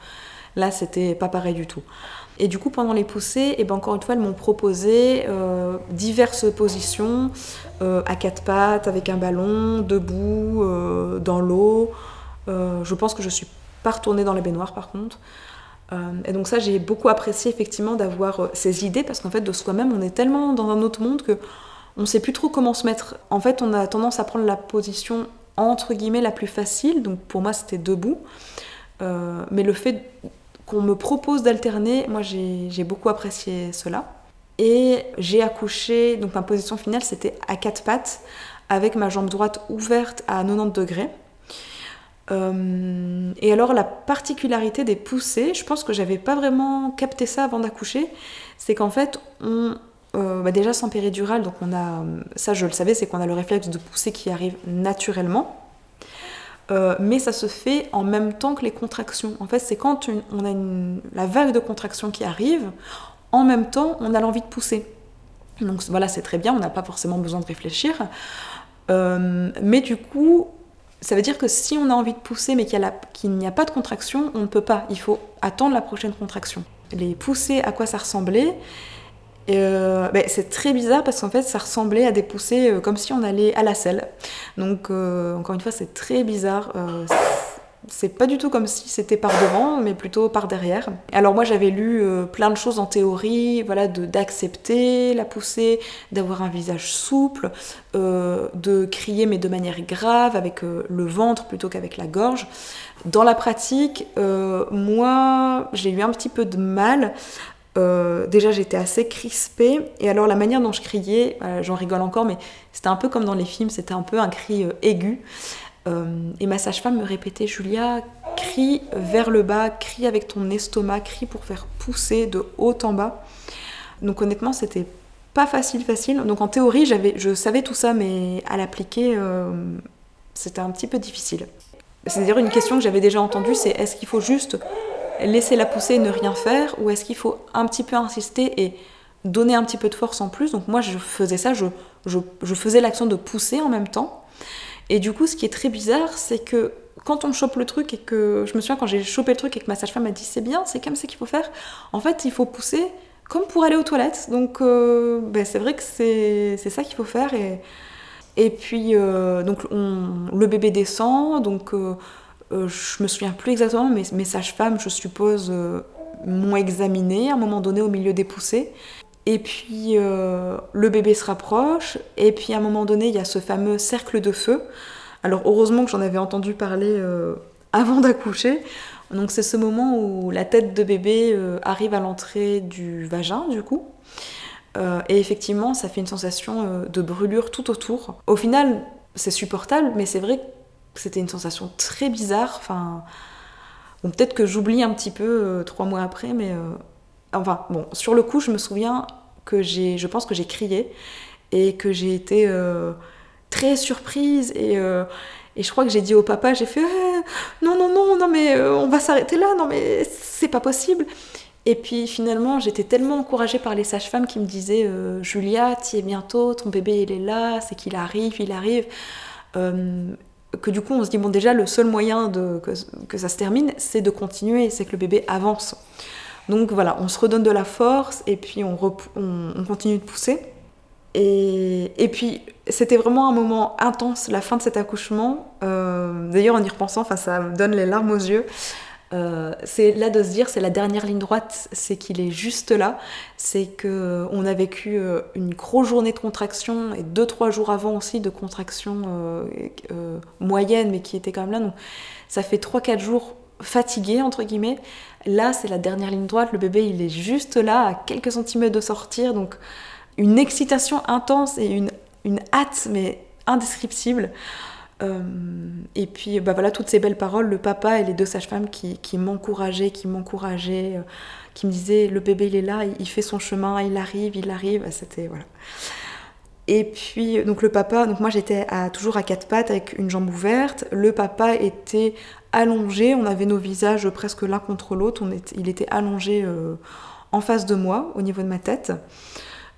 Là, c'était pas pareil du tout. Et du coup, pendant les poussées, et eh ben encore une fois, elles m'ont proposé euh, diverses positions à quatre pattes, avec un ballon, debout, dans l'eau. je pense que je suis pas retournée dans les baignoires par contre. et donc ça, j'ai beaucoup apprécié effectivement d'avoir ces idées parce qu'en fait, de soi-même, on est tellement dans un autre monde que on sait plus trop comment se mettre. En fait, on a tendance à prendre la position entre guillemets la plus facile, donc pour moi c'était debout. Euh, mais le fait qu'on me propose d'alterner, moi j'ai beaucoup apprécié cela. Et j'ai accouché, donc ma position finale c'était à quatre pattes, avec ma jambe droite ouverte à 90 degrés. Euh, et alors la particularité des poussées, je pense que j'avais pas vraiment capté ça avant d'accoucher, c'est qu'en fait on, euh, bah déjà sans péridurale, donc on a, ça je le savais, c'est qu'on a le réflexe de pousser qui arrive naturellement. Euh, mais ça se fait en même temps que les contractions. En fait, c'est quand on a la vague de contractions qui arrive, en même temps, on a l'envie de pousser. Donc voilà, c'est très bien, on n'a pas forcément besoin de réfléchir. Euh, mais du coup, ça veut dire que si on a envie de pousser mais qu'il n'y a, pas de contraction, on ne peut pas. Il faut attendre la prochaine contraction. Les poussées, à quoi ça ressemblait euh, ben, c'est très bizarre parce qu'en fait ça ressemblait à des poussées euh, comme si on allait à la selle. Donc euh, encore une fois c'est très bizarre. c'est pas du tout comme si c'était par devant, mais plutôt par derrière. Alors moi j'avais lu plein de choses en théorie, voilà, d'accepter la poussée, d'avoir un visage souple, de crier mais de manière grave avec le ventre plutôt qu'avec la gorge. Dans la pratique, moi j'ai eu un petit peu de mal euh, déjà j'étais assez crispée et alors la manière dont je criais, euh, j'en rigole encore, mais c'était un peu comme dans les films, c'était un peu un cri euh, aigu. et ma sage-femme me répétait Julia, crie vers le bas, crie avec ton estomac, crie pour faire pousser de haut en bas. Donc honnêtement c'était pas facile facile. Donc en théorie j'avais, je savais tout ça, mais à l'appliquer c'était un petit peu difficile. C'est à dire une question que j'avais déjà entendue, c'est est-ce qu'il faut juste laisser la pousser et ne rien faire ou est-ce qu'il faut un petit peu insister et donner un petit peu de force en plus? Donc moi je faisais ça, je, faisais l'action de pousser en même temps. Et du coup ce qui est très bizarre c'est que quand on chope le truc et que je me souviens quand j'ai chopé le truc et que ma sage-femme m'a dit c'est bien, c'est comme ça qu'il faut faire, en fait il faut pousser comme pour aller aux toilettes. Donc euh, ben, c'est vrai que c'est ça qu'il faut faire et, puis euh, donc le bébé descend donc euh, euh, je me souviens plus exactement, mais mes sages-femmes, je suppose, euh, m'ont examiné à un moment donné au milieu des poussées. Et puis euh, le bébé se rapproche, et puis à un moment donné, il y a ce fameux cercle de feu. Alors heureusement que j'en avais entendu parler avant d'accoucher. Donc c'est ce moment où la tête de bébé arrive à l'entrée du vagin, du coup. et effectivement, ça fait une sensation de brûlure tout autour. Au final, c'est supportable, mais c'est vrai que c'était une sensation très bizarre. Enfin, bon, peut-être que j'oublie un petit peu euh, trois mois après, mais euh, enfin, bon, sur le coup, je me souviens que j'ai, je pense que j'ai crié et que j'ai été euh, très surprise et, et je crois que j'ai dit au papa, j'ai fait non, non, non, non, mais on va s'arrêter là, non, mais c'est pas possible. Et puis finalement, j'étais tellement encouragée par les sages-femmes qui me disaient Julia, tu es bientôt, ton bébé il est là, c'est qu'il arrive, il arrive que du coup on se dit bon déjà le seul moyen de, que, ça se termine c'est de continuer, c'est que le bébé avance. Donc voilà, on se redonne de la force et puis on, on, continue de pousser. Et, et puis c'était vraiment un moment intense, la fin de cet accouchement. Euh, d'ailleurs en y repensant, ça me donne les larmes aux yeux. Euh, c'est là de se dire c'est la dernière ligne droite, c'est qu'il est juste là, c'est que euh, on a vécu euh, une grosse journée de contraction et deux trois jours avant aussi de contraction moyenne mais qui était quand même là donc ça fait trois quatre jours fatigué entre guillemets. Là c'est la dernière ligne droite, le bébé il est juste là à quelques centimètres de sortir donc une excitation intense et une, une hâte mais indescriptible. Et puis bah voilà toutes ces belles paroles, le papa et les deux sages-femmes qui, m'encourageaient, qui m'encourageaient, qui me disaient le bébé il est là, il, fait son chemin, il arrive, il arrive. C'était voilà. Et puis, donc le papa, donc moi j'étais toujours à quatre pattes avec une jambe ouverte. Le papa était allongé, on avait nos visages presque l'un contre l'autre. Il était allongé euh, en face de moi, au niveau de ma tête.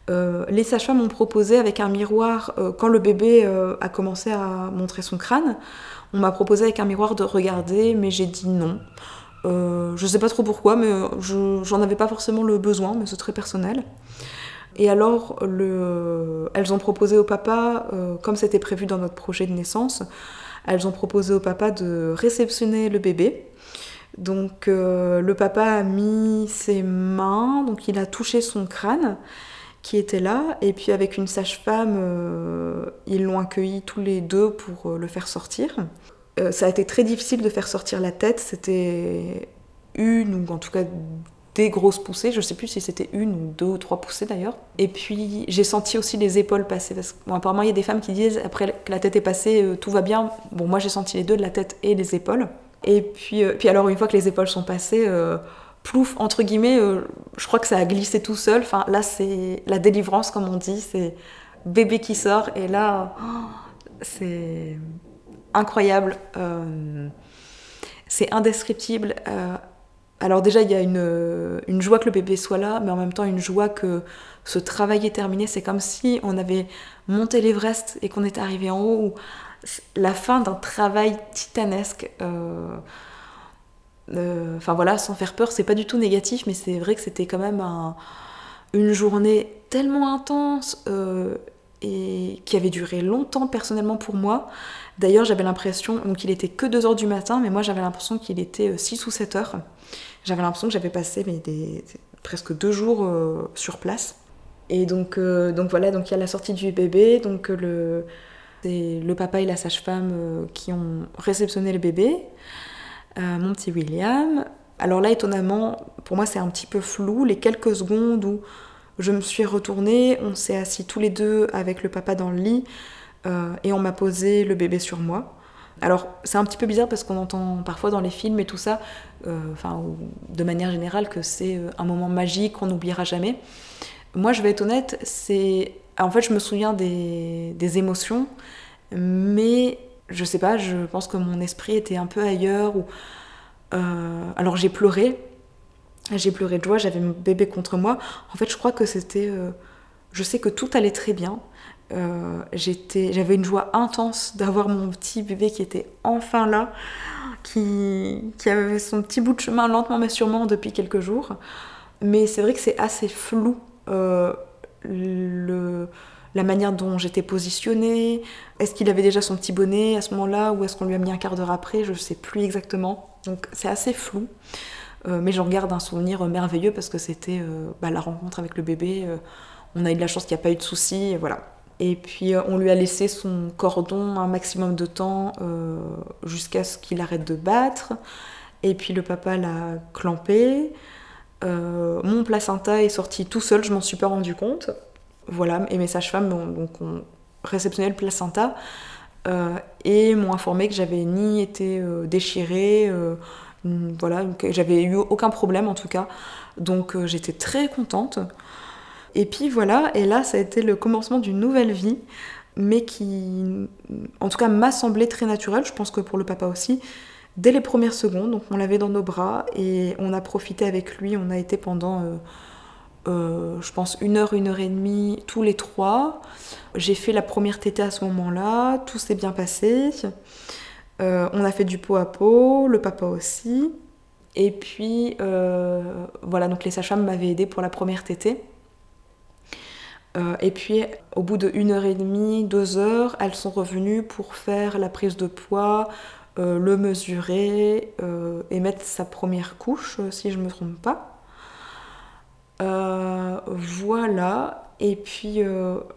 Euh, les sages-femmes m'ont proposé avec un miroir, euh, quand le bébé a commencé à montrer son crâne, on m'a proposé avec un miroir de regarder, mais j'ai dit non. je ne sais pas trop pourquoi, mais j'en avais pas forcément le besoin, mais c'est très personnel. Et alors, le... elles ont proposé au papa, euh, comme c'était prévu dans notre projet de naissance, elles ont proposé au papa de réceptionner le bébé. Donc euh, le papa a mis ses mains, donc il a touché son crâne qui était là, et puis avec une sage-femme, euh, ils l'ont accueilli tous les deux pour le faire sortir. ça a été très difficile de faire sortir la tête, c'était une ou en tout cas des grosses poussées, je sais plus si c'était une ou deux ou trois poussées d'ailleurs. Et puis j'ai senti aussi les épaules passer, parce que apparemment il y a des femmes qui disent après que la tête est passée, euh, tout va bien. Bon, moi j'ai senti les deux, de la tête et les épaules. Et puis, euh, puis alors une fois que les épaules sont passées, euh, plouf, entre guillemets, je crois que ça a glissé tout seul. Là c'est la délivrance comme on dit, c'est bébé qui sort, et là c'est incroyable. c'est indescriptible alors déjà, il y a une, joie que le bébé soit là, mais en même temps une joie que ce travail est terminé. C'est comme si on avait monté l'Everest et qu'on était arrivé en haut. La fin d'un travail titanesque. Euh, euh, enfin voilà, sans faire peur, c'est pas du tout négatif, mais c'est vrai que c'était quand même une journée tellement intense euh, et qui avait duré longtemps personnellement pour moi. D'ailleurs, j'avais l'impression, donc il était que 2h du matin, mais moi j'avais l'impression qu'il était 6 ou 7 heures. J'avais l'impression que j'avais passé mais des, presque deux jours euh, sur place. Et donc, euh, donc voilà, donc il y a la sortie du bébé, donc euh, le, le papa et la sage-femme qui ont réceptionné le bébé, mon petit William. Alors là, étonnamment, pour moi c'est un petit peu flou, les quelques secondes où je me suis retournée, on s'est assis tous les deux avec le papa dans le lit et on m'a posé le bébé sur moi. Alors c'est un petit peu bizarre parce qu'on entend parfois dans les films et tout ça, euh, enfin de manière générale, que c'est euh, un moment magique qu'on n'oubliera jamais. Moi je vais être honnête, c'est en fait je me souviens des, émotions, mais je sais pas, je pense que mon esprit était un peu ailleurs. Ou, euh, alors j'ai pleuré, j'ai pleuré de joie, j'avais mon bébé contre moi. En fait je crois que c'était, je sais que tout allait très bien. Euh, j'avais une joie intense d'avoir mon petit bébé qui était enfin là, qui, qui, avait son petit bout de chemin lentement mais sûrement depuis quelques jours. Mais c'est vrai que c'est assez flou euh, la manière dont j'étais positionnée. Est-ce qu'il avait déjà son petit bonnet à ce moment-là ou est-ce qu'on lui a mis un quart d'heure après Je ne sais plus exactement. Donc c'est assez flou. Euh, mais j'en garde un souvenir merveilleux parce que c'était bah, la rencontre avec le bébé. on a eu de la chance qu'il n'y a pas eu de soucis. Voilà. Et puis euh, on lui a laissé son cordon un maximum de temps euh, jusqu'à ce qu'il arrête de battre. Et puis le papa l'a clampé. Euh, mon placenta est sorti tout seul, je m'en suis pas rendu compte. Voilà, et mes sages-femmes donc, ont réceptionné le placenta et m'ont informé que j'avais ni été déchirée, voilà, que j'avais eu aucun problème en tout cas. Donc j'étais très contente. Et puis voilà, et là, ça a été le commencement d'une nouvelle vie, mais qui, en tout cas, m'a semblé très naturelle, je pense que pour le papa aussi, dès les premières secondes. Donc on l'avait dans nos bras et on a profité avec lui, on a été pendant... Euh, euh, je pense une heure, une heure et demie, tous les trois. J'ai fait la première tétée à ce moment-là, tout s'est bien passé. Euh, on a fait du pot à pot, le papa aussi. Et puis voilà, donc les sages-femmes m'avaient aidé pour la première tétée. Euh, et puis, au bout de une heure et demie, deux heures, elles sont revenues pour faire la prise de poids, euh, le mesurer euh, et mettre sa première couche, si je ne me trompe pas. Voilà. Et puis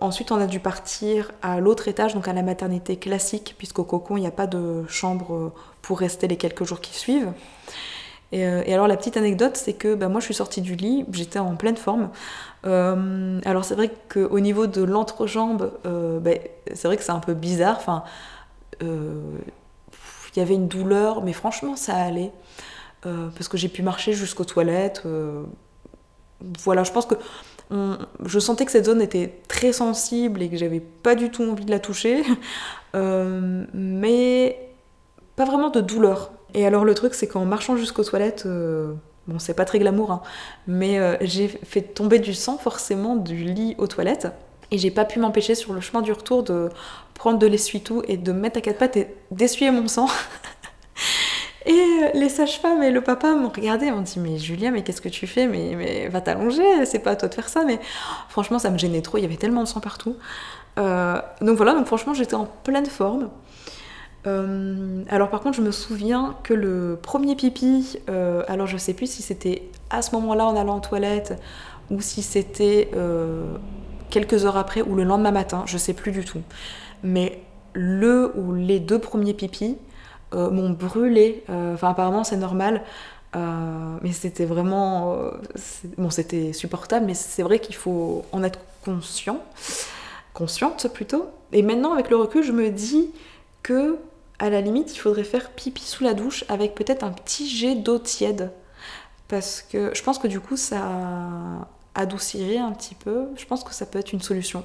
ensuite, on a dû partir à l'autre étage, donc à la maternité classique, puisqu'au cocon, il n'y a pas de chambre pour rester les quelques jours qui suivent. Et, alors la petite anecdote, c'est que bah, moi je suis sortie du lit, j'étais en pleine forme. Euh, alors c'est vrai qu'au niveau de l'entrejambe, euh, ben, c'est vrai que c'est un peu bizarre. Enfin, il y avait une douleur, mais franchement, ça allait. parce que j'ai pu marcher jusqu'aux toilettes. Voilà, je pense que je sentais que cette zone était très sensible et que j'avais pas du tout envie de la toucher, euh, mais pas vraiment de douleur. Et alors le truc c'est qu'en marchant jusqu'aux toilettes, euh, bon c'est pas très glamour, hein, mais euh, j'ai fait tomber du sang forcément du lit aux toilettes. Et j'ai pas pu m'empêcher sur le chemin du retour de prendre de l'essuie-tout et de mettre à quatre pattes et d'essuyer mon sang. Et euh, les sages-femmes et le papa m'ont regardé, m'ont dit Mais Julia, mais qu'est-ce que tu fais? Mais, va t'allonger, c'est pas à toi de faire ça. Mais franchement, ça me gênait trop, il y avait tellement de sang partout. Euh, donc voilà, donc franchement, j'étais en pleine forme. Euh, alors par contre, je me souviens que le premier pipi, alors je sais plus si c'était à ce moment-là en allant aux toilettes ou si c'était quelques heures après ou le lendemain matin, je sais plus du tout. Mais le ou les deux premiers pipis, euh, m'ont brûlé. Euh, enfin, apparemment, c'est normal. Euh, mais c'était vraiment. bon, c'était supportable, mais c'est vrai qu'il faut en être conscient. Consciente plutôt. Et maintenant, avec le recul, je me dis que, à la limite, il faudrait faire pipi sous la douche avec peut-être un petit jet d'eau tiède. Parce que je pense que du coup, ça adoucirait un petit peu. Je pense que ça peut être une solution.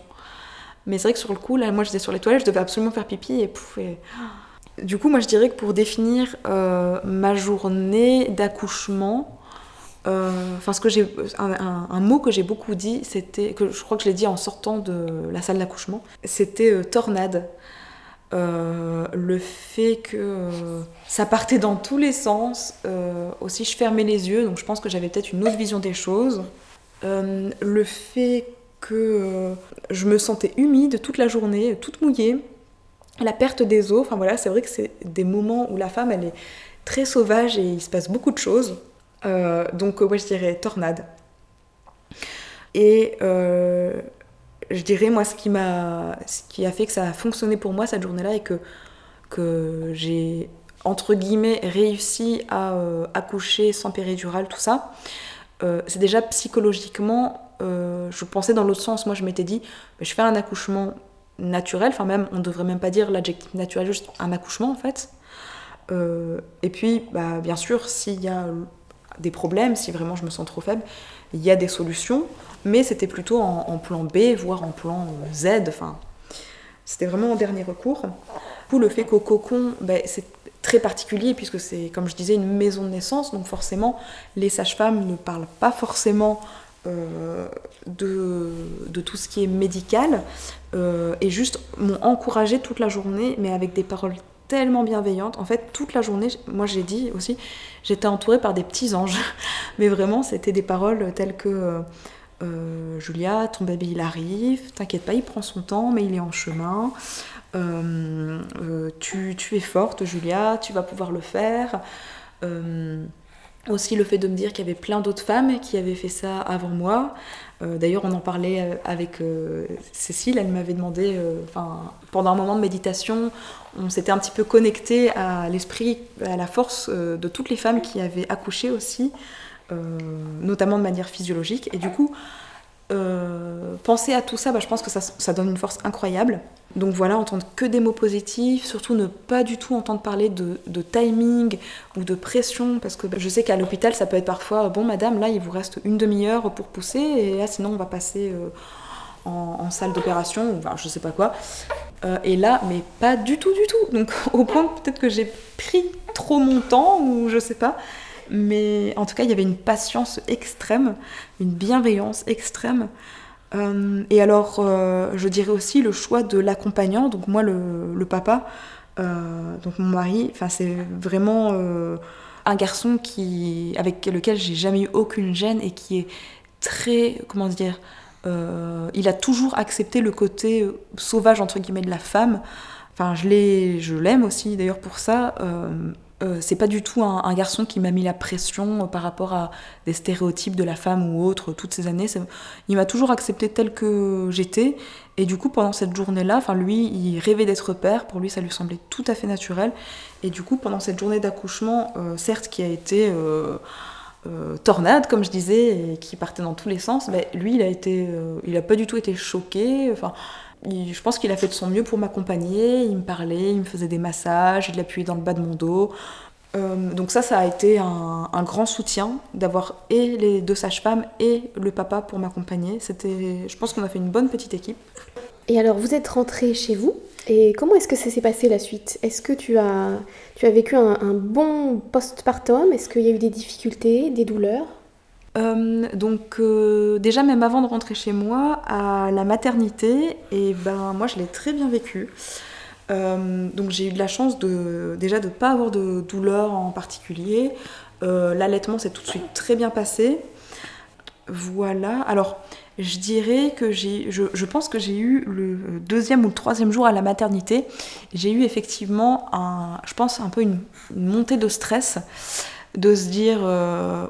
Mais c'est vrai que sur le coup, là, moi j'étais sur les toilettes, je devais absolument faire pipi et pouf, et... Du coup, moi je dirais que pour définir euh, ma journée d'accouchement, euh, enfin, que j'ai, un, mot que j'ai beaucoup dit, c'était que je crois que je l'ai dit en sortant de la salle d'accouchement, c'était euh, tornade. le fait que ça partait dans tous les sens. aussi, je fermais les yeux, donc je pense que j'avais peut-être une autre vision des choses. le fait que je me sentais humide toute la journée, toute mouillée la perte des os, enfin voilà, c'est vrai que c'est des moments où la femme elle est très sauvage et il se passe beaucoup de choses. Euh, donc ouais, je dirais tornade. Et euh, je dirais moi ce qui m'a, ce qui a fait que ça a fonctionné pour moi cette journée-là et que que j'ai entre guillemets réussi à euh, accoucher sans péridurale, tout ça. c'est déjà psychologiquement, je pensais dans l'autre sens. Moi, je m'étais dit, je fais un accouchement naturel, enfin même, on devrait même pas dire l'adjectif naturel, juste un accouchement en fait. Euh, et puis, bah, bien sûr, s'il y a des problèmes, si vraiment je me sens trop faible, il y a des solutions, mais c'était plutôt en, plan B, voire en plan Z, enfin, c'était vraiment en dernier recours. Pour le fait qu'au cocon, bah, c'est très particulier puisque c'est, comme je disais, une maison de naissance, donc forcément, les sages-femmes ne parlent pas forcément euh, de, tout ce qui est médical euh, et juste m'ont encouragé toute la journée, mais avec des paroles tellement bienveillantes. En fait, toute la journée, moi j'ai dit aussi, j'étais entourée par des petits anges, mais vraiment c'était des paroles telles que euh, Julia, ton bébé il arrive, t'inquiète pas, il prend son temps, mais il est en chemin. tu, tu, es forte, Julia, tu vas pouvoir le faire. Aussi le fait de me dire qu'il y avait plein d'autres femmes qui avaient fait ça avant moi. Euh, d'ailleurs, on en parlait euh, avec euh, Cécile, elle m'avait demandé, pendant un moment de méditation, on s'était un petit peu connecté à l'esprit, à la force de toutes les femmes qui avaient accouché aussi, notamment de manière physiologique. Et du coup, penser à tout ça, bah, je pense que ça, donne une force incroyable. Donc voilà, entendre que des mots positifs, surtout ne pas du tout entendre parler de, timing ou de pression, parce que je sais qu'à l'hôpital, ça peut être parfois, bon madame, là, il vous reste une demi-heure pour pousser, et là, sinon, on va passer euh, en, salle d'opération, ou enfin, je sais pas quoi. Euh, et là, mais pas du tout, du tout. Donc au point peut-être que j'ai pris trop mon temps, ou je sais pas. Mais en tout cas, il y avait une patience extrême, une bienveillance extrême. Euh, et alors, euh, je dirais aussi le choix de l'accompagnant, donc moi, le, papa, euh, donc mon mari, c'est vraiment un garçon qui, avec lequel j'ai jamais eu aucune gêne et qui est très, comment dire, il a toujours accepté le côté sauvage, entre guillemets, de la femme. Enfin, je l'aime aussi d'ailleurs pour ça. Euh, c'est pas du tout un, garçon qui m'a mis la pression euh, par rapport à des stéréotypes de la femme ou autre toutes ces années. Il m'a toujours accepté tel que j'étais. Et du coup, pendant cette journée-là, lui, il rêvait d'être père. Pour lui, ça lui semblait tout à fait naturel. Et du coup, pendant cette journée d'accouchement, euh, certes qui a été tornade, comme je disais, et qui partait dans tous les sens, mais lui, il a été, il a pas du tout été choqué. Je pense qu'il a fait de son mieux pour m'accompagner. Il me parlait, il me faisait des massages, il appuyait dans le bas de mon dos. Euh, donc ça, ça a été un, grand soutien d'avoir et les deux sages-femmes et le papa pour m'accompagner. C'était, je pense qu'on a fait une bonne petite équipe. Et alors, vous êtes rentrée chez vous et comment est-ce que ça s'est passé la suite? Est-ce que tu as, tu as vécu un, un bon postpartum? Est-ce qu'il y a eu des difficultés, des douleurs? Euh, donc euh, déjà même avant de rentrer chez moi à la maternité et ben moi je l'ai très bien vécu. Euh, donc j'ai eu de la chance de déjà de pas avoir de douleur en particulier. L'allaitement s'est tout de suite très bien passé. Voilà. Alors je dirais que j'ai je, pense que j'ai eu le deuxième ou le troisième jour à la maternité j'ai eu effectivement un je pense un peu une montée de stress de se dire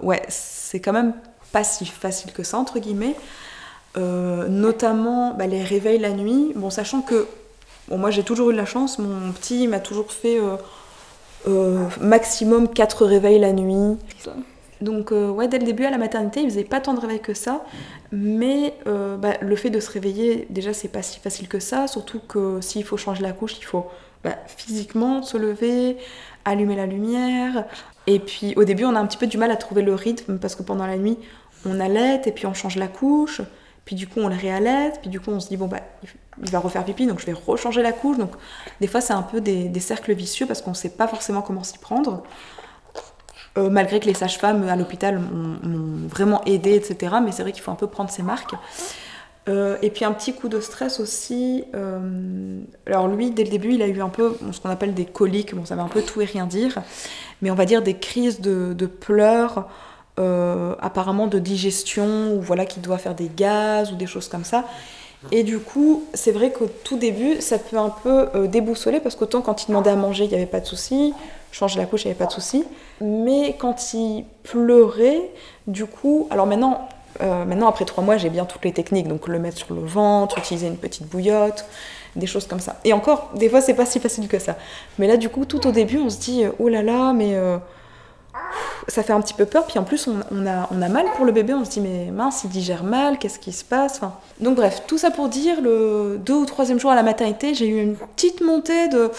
ouais c'est quand même pas si facile que ça, entre guillemets. Euh, notamment bah, les réveils la nuit. Bon, sachant que bon, moi j'ai toujours eu de la chance, mon petit m'a toujours fait euh, euh, maximum 4 réveils la nuit. Donc ouais, dès le début à la maternité, il faisait pas tant de réveils que ça, mais bah, le fait de se réveiller, déjà c'est pas si facile que ça, surtout que s'il faut changer la couche, il faut bah, physiquement se lever, allumer la lumière, et puis au début, on a un petit peu du mal à trouver le rythme parce que pendant la nuit, on allait et puis on change la couche. Puis du coup, on le réallait. Puis du coup, on se dit, bon, bah, il va refaire pipi, donc je vais rechanger la couche. Donc des fois, c'est un peu des, cercles vicieux parce qu'on ne sait pas forcément comment s'y prendre. Euh, malgré que les sages-femmes à l'hôpital m'ont vraiment aidé, etc. Mais c'est vrai qu'il faut un peu prendre ses marques. Euh, et puis un petit coup de stress aussi. Euh, alors lui, dès le début, il a eu un peu ce qu'on appelle des coliques. Bon, ça veut un peu tout et rien dire mais on va dire des crises de, pleurs, euh, apparemment de digestion, ou voilà, qu'il doit faire des gaz ou des choses comme ça. Et du coup, c'est vrai qu'au tout début, ça peut un peu déboussoler, parce qu'autant quand il demandait à manger, il n'y avait pas de souci, changer la couche, il n'y avait pas de souci. Mais quand il pleurait, du coup, alors maintenant, euh, maintenant après trois mois, j'ai bien toutes les techniques, donc le mettre sur le ventre, utiliser une petite bouillotte, des choses comme ça. Et encore, des fois, c'est pas si facile que ça. Mais là, du coup, tout au début, on se dit, oh là là, mais euh, ça fait un petit peu peur. Puis en plus, on, a, on a mal pour le bébé. On se dit, mais mince, il digère mal, qu'est-ce qui se passe? Donc bref, tout ça pour dire, le deux ou troisième jour à la maternité, j'ai eu une petite montée de...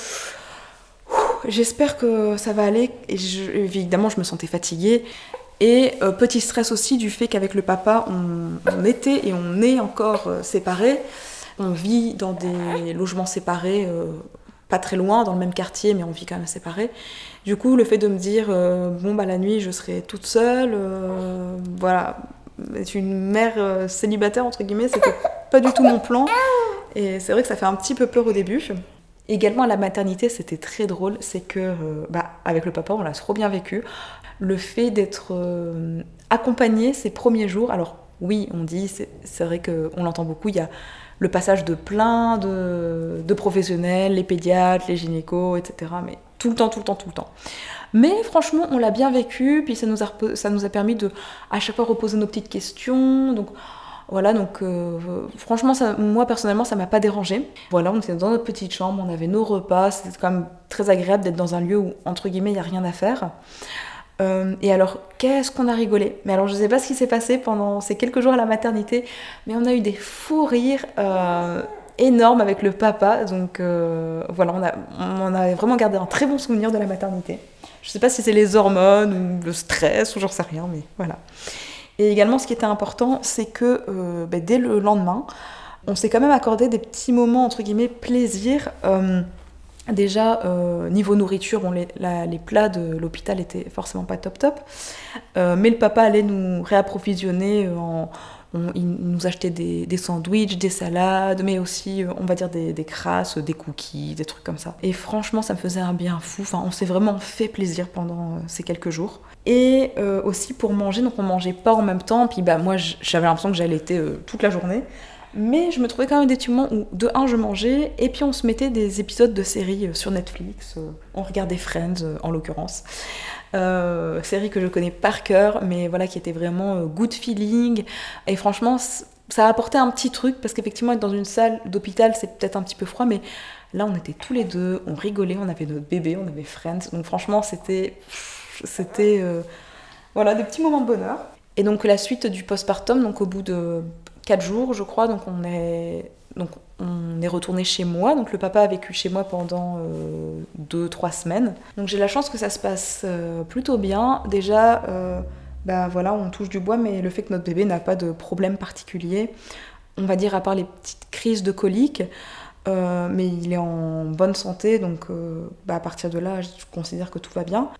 J'espère que ça va aller. Et évidemment, je me sentais fatiguée. Et euh, petit stress aussi du fait qu'avec le papa, on, était et on est encore euh, séparés. On vit dans des logements séparés, euh, pas très loin, dans le même quartier, mais on vit quand même séparés. Du coup, le fait de me dire, bon, bah la nuit, je serai toute seule, voilà, être une mère célibataire, entre guillemets, c'était pas du tout mon plan. Et c'est vrai que ça fait un petit peu peur au début. Également à la maternité, c'était très drôle, c'est que bah, avec le papa, on l'a trop bien vécu. Le fait d'être accompagné ces premiers jours, alors oui, on dit, c'est vrai qu'on l'entend beaucoup, il y a le passage de plein de, professionnels, les pédiatres, les gynécos, etc. Mais tout le temps, tout le temps, tout le temps. Mais franchement, on l'a bien vécu, puis ça nous, a, ça nous a permis de à chaque fois reposer nos petites questions. Donc voilà, donc euh, franchement, moi personnellement, ça m'a pas dérangé. Voilà, on était dans notre petite chambre, on avait nos repas, c'était quand même très agréable d'être dans un lieu où, entre guillemets, il n'y a rien à faire. Euh, et alors, qu'est-ce qu'on a rigolé? Mais alors, je ne sais pas ce qui s'est passé pendant ces quelques jours à la maternité, mais on a eu des fous rires euh, énormes avec le papa. Donc euh, voilà, on a, vraiment gardé un très bon souvenir de la maternité. Je ne sais pas si c'est les hormones ou le stress ou j'en sais rien, mais voilà. Et également, ce qui était important, c'est que ben, dès le lendemain, on s'est quand même accordé des petits moments, entre guillemets, plaisir. Déjà, euh, niveau nourriture, bon, les, plats de l'hôpital étaient forcément pas top top, euh, mais le papa allait nous réapprovisionner, en, il nous achetait des, des, sandwichs, des salades, mais aussi, euh, on va dire, des, des, crasses, des cookies, des trucs comme ça. Et franchement, ça me faisait un bien fou, enfin, on s'est vraiment fait plaisir pendant ces quelques jours. Et aussi pour manger, donc on mangeait pas en même temps, puis bah, moi j'avais l'impression que j'allaitais toute la journée. Mais je me trouvais quand même des moments où, de un, je mangeais, et puis on se mettait des épisodes de séries euh, sur Netflix. Euh, on regardait Friends, euh, en l'occurrence. série que je connais par cœur, mais voilà, qui était vraiment good feeling. Et franchement, ça a un petit truc, parce qu'effectivement, être dans une salle d'hôpital, c'est peut-être un petit peu froid, mais là, on était tous les deux, on rigolait, on avait notre bébé, on avait Friends. Donc franchement, c'était... C'était... voilà, des petits moments de bonheur. Et donc la suite du postpartum, donc au bout de 4 jours, je crois. Donc on est, donc on est retourné chez moi. Donc le papa a vécu chez moi pendant euh, deux, trois semaines. Donc j'ai la chance que ça se passe euh, plutôt bien. Déjà, bah voilà, on touche du bois, mais le fait que notre bébé n'a pas de problème particulier, on va dire à part les petites crises de coliques, mais il est en bonne santé, donc bah, à partir de là, je considère que tout va bien.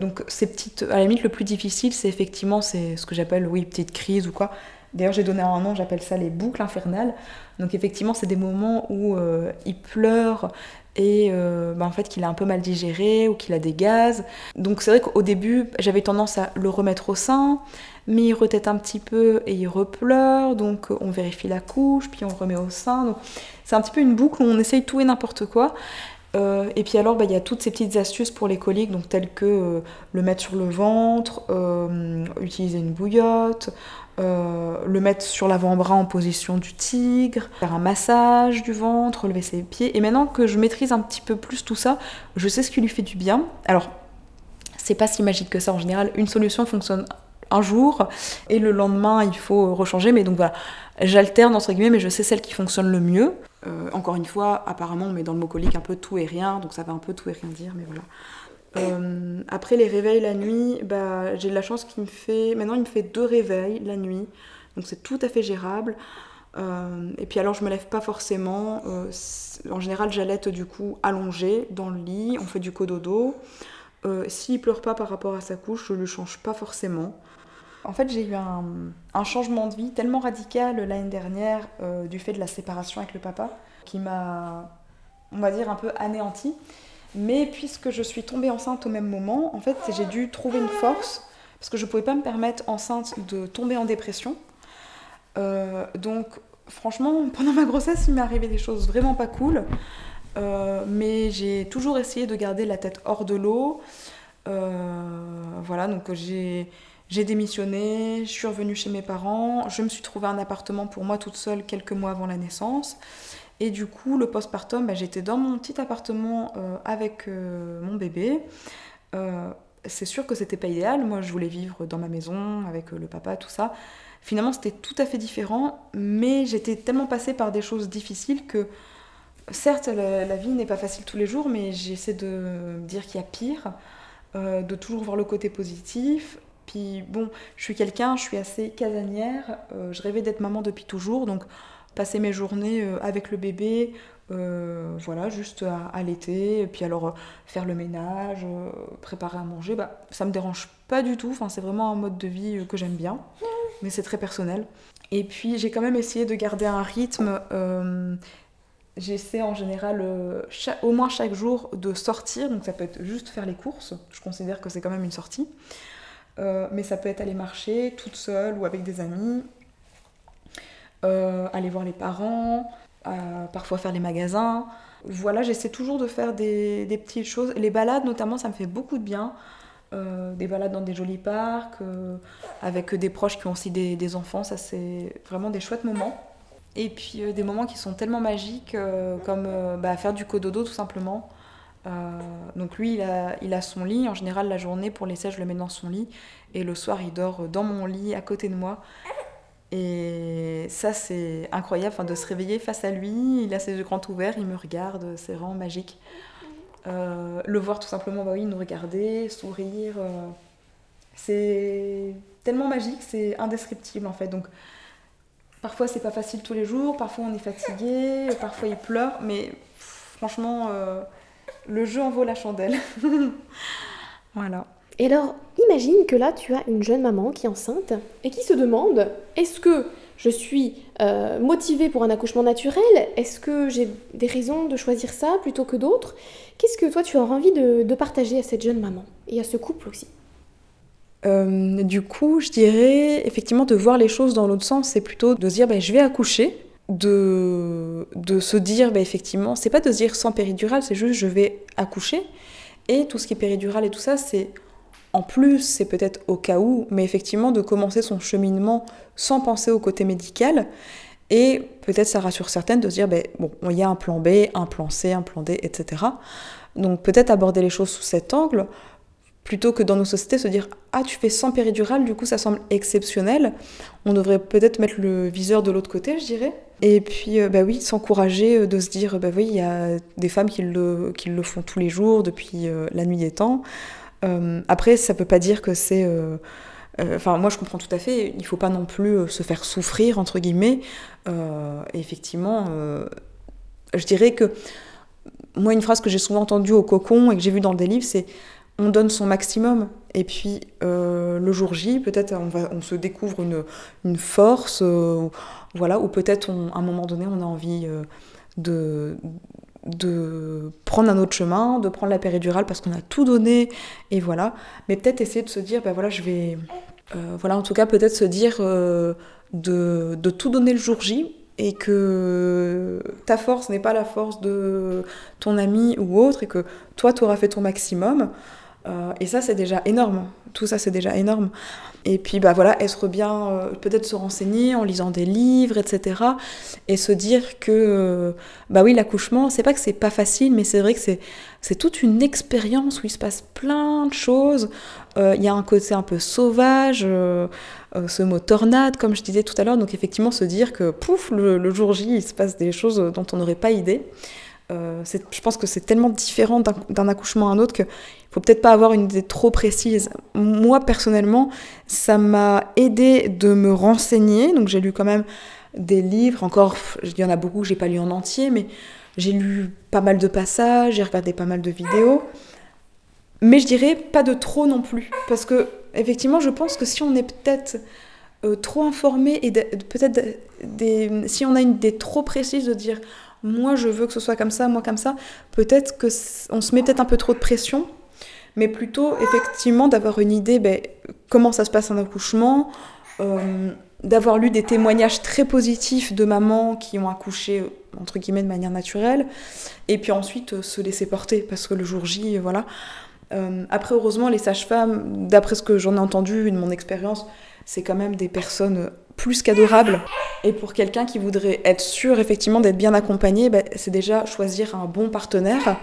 donc ces petites, à la limite, le plus difficile, c'est effectivement, c'est ce que j'appelle, oui, petite crise ou quoi. D'ailleurs, j'ai donné un nom, j'appelle ça les boucles infernales. Donc effectivement, c'est des moments où euh, il pleure et euh, bah, en fait qu'il a un peu mal digéré ou qu'il a des gaz. Donc c'est vrai qu'au début, j'avais tendance à le remettre au sein, mais il retête un petit peu et il repleure, donc on vérifie la couche, puis on remet au sein. Donc c'est un petit peu une boucle où on essaye tout et n'importe quoi. Euh, et puis alors, bah, il y a toutes ces petites astuces pour les coliques, donc telles que le mettre sur le ventre, utiliser une bouillotte, euh, le mettre sur l'avant-bras en position du tigre, faire un massage du ventre, relever ses pieds. Et maintenant que je maîtrise un petit peu plus tout ça, je sais ce qui lui fait du bien. Alors, c'est pas si magique que ça en général. Une solution fonctionne un jour et le lendemain il faut rechanger. Mais donc voilà, j'alterne entre guillemets, mais je sais celle qui fonctionne le mieux. Euh, encore une fois, apparemment on met dans le mot colique un peu tout et rien, donc ça va un peu tout et rien dire, mais voilà. Euh, après les réveils la nuit, bah, j'ai de la chance qu'il me fait. Maintenant, il me fait deux réveils la nuit, donc c'est tout à fait gérable. Euh, et puis alors, je me lève pas forcément. Euh, en général, j'allaite du coup allongée dans le lit. On fait du cododo. S'il pleure pas par rapport à sa couche, je le change pas forcément. En fait, j'ai eu un, un, changement de vie tellement radical l'année dernière du fait de la séparation avec le papa qui m'a, on va dire, un peu anéanti. Mais puisque je suis tombée enceinte au même moment, en fait, j'ai dû trouver une force parce que je ne pouvais pas me permettre enceinte de tomber en dépression. Euh, donc, franchement, pendant ma grossesse, il m'est arrivé des choses vraiment pas cool. Euh, mais j'ai toujours essayé de garder la tête hors de l'eau. Euh, voilà, donc j'ai, démissionné, je suis revenue chez mes parents, je me suis trouvé un appartement pour moi toute seule quelques mois avant la naissance. Et du coup, le postpartum, bah, j'étais dans mon petit appartement euh, avec euh, mon bébé. Euh, c'est sûr que c'était pas idéal. Moi, je voulais vivre dans ma maison avec le papa, tout ça. Finalement, c'était tout à fait différent, mais j'étais tellement passée par des choses difficiles que, certes, la, vie n'est pas facile tous les jours, mais j'essaie de dire qu'il y a pire, de toujours voir le côté positif. Puis bon, je suis quelqu'un, je suis assez casanière, je rêvais d'être maman depuis toujours, donc passer mes journées euh, avec le bébé, euh, voilà, juste à, l'été, puis alors euh, faire le ménage, préparer à manger, bah, ça me dérange pas du tout, enfin, c'est vraiment un mode de vie que j'aime bien, mais c'est très personnel. Et puis j'ai quand même essayé de garder un rythme, j'essaie en général au moins chaque jour de sortir, donc ça peut être juste faire les courses, je considère que c'est quand même une sortie, mais ça peut être aller marcher toute seule ou avec des amis, euh, aller voir les parents, euh, parfois faire les magasins. Voilà, j'essaie toujours de faire des, petites choses. Les balades, notamment, ça me fait beaucoup de bien. Euh, des balades dans des jolis parcs, avec des proches qui ont aussi des, enfants, ça c'est vraiment des chouettes moments. Et puis des moments qui sont tellement magiques, comme bah, faire du cododo tout simplement. donc lui, il a, il a, son lit. En général, la journée, pour l'essai, je le mets dans son lit. Et le soir, il dort dans mon lit, à côté de moi. Et ça, c'est incroyable de se réveiller face à lui. Il a ses yeux grands ouverts, il me regarde, c'est vraiment magique. Euh, le voir tout simplement, bah oui, nous regarder, sourire, euh, c'est tellement magique, c'est indescriptible en fait. Donc, parfois c'est pas facile tous les jours, parfois on est fatigué, parfois il pleure, mais franchement, euh, le jeu en vaut la chandelle. voilà. Et alors, imagine que là, tu as une jeune maman qui est enceinte et qui se demande est-ce que je suis euh, motivée pour un accouchement naturel? Est-ce que j'ai des raisons de choisir ça plutôt que d'autres? Qu'est-ce que toi, tu as envie de, partager à cette jeune maman et à ce couple aussi? Euh, du coup, je dirais effectivement de voir les choses dans l'autre sens, c'est plutôt de se dire ben, je vais accoucher, de, se dire ben, effectivement, c'est pas de se dire sans péridurale, c'est juste je vais accoucher. Et tout ce qui est péridurale et tout ça, c'est en plus, c'est peut-être au cas où, mais effectivement de commencer son cheminement sans penser au côté médical. Et peut-être ça rassure certaines de se dire, ben, bon, il y a un plan B, un plan C, un plan D, etc. Donc peut-être aborder les choses sous cet angle, plutôt que dans nos sociétés se dire, ah, tu fais sans péridurale, du coup ça semble exceptionnel. On devrait peut-être mettre le viseur de l'autre côté, je dirais. Et puis, bah oui, s'encourager, de se dire, bah oui, il y a des femmes qui le, qui le font tous les jours depuis la nuit des temps. Après, ça peut pas dire que c'est euh, enfin, moi, je comprends tout à fait. Il ne faut pas non plus euh, se faire souffrir, entre guillemets. Euh, effectivement, je dirais que moi, une phrase que j'ai souvent entendue au cocon et que j'ai vue dans des livres, c'est on donne son maximum. Et puis, le jour J, peut-être on, se découvre une, une force, voilà, ou peut-être à un moment donné, on a envie de de prendre un autre chemin, de prendre la péridurale parce qu'on a tout donné, et voilà. Mais peut-être essayer de se dire, ben voilà, je vais euh, voilà, en tout cas, peut-être se dire euh, de, tout donner le jour J et que ta force n'est pas la force de ton ami ou autre et que toi, tu auras fait ton maximum. Euh, et ça, c'est déjà énorme. Tout ça, c'est déjà énorme. Et puis, bah voilà, être bien, peut-être se renseigner en lisant des livres, etc. Et se dire que, bah oui, l'accouchement, c'est pas que c'est pas facile, mais c'est vrai que c'est, c'est toute une expérience où il se passe plein de choses. Euh, il y a un côté un peu sauvage, euh, euh, ce mot tornade, comme je disais tout à l'heure. Donc effectivement, se dire que pouf, le, jour J, il se passe des choses dont on n'aurait pas idée. Je pense que c'est tellement différent d'un accouchement à un autre qu'il faut peut-être pas avoir une idée trop précise. Moi, personnellement, ça m'a aidé de me renseigner. Donc j'ai lu quand même des livres, encore, il y en a beaucoup que j'ai pas lu en entier, mais j'ai lu pas mal de passages, j'ai regardé pas mal de vidéos. Mais je dirais pas de trop non plus. Parce que, effectivement, je pense que si on est peut-être euh, trop informé et peut-être si on a une idée trop précise de dire moi je veux que ce soit comme ça, moi comme ça, peut-être que on se met peut-être un peu trop de pression, mais plutôt effectivement d'avoir une idée ben, comment ça se passe un accouchement, euh, d'avoir lu des témoignages très positifs de mamans qui ont accouché entre guillemets de manière naturelle, et puis ensuite euh, se laisser porter parce que le jour J, voilà. Euh, après, heureusement, les sages-femmes, d'après ce que j'en ai entendu, de mon expérience, c'est quand même des personnes plus qu'adorables. Et pour quelqu'un qui voudrait être sûr, effectivement, d'être bien accompagné, bah, c'est déjà choisir un bon partenaire.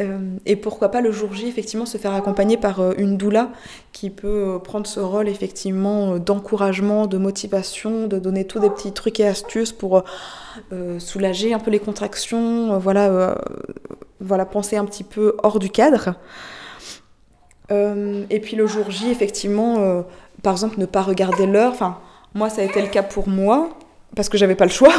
Euh, et pourquoi pas le jour J, effectivement, se faire accompagner par euh, une doula qui peut prendre ce rôle, effectivement, d'encouragement, de motivation, de donner tous des petits trucs et astuces pour soulager un peu les contractions, voilà, voilà, penser un petit peu hors du cadre. Euh, et puis le jour J, effectivement, euh, par exemple, ne pas regarder l'heure. Enfin, moi, ça a été le cas pour moi, parce que j'avais pas le choix.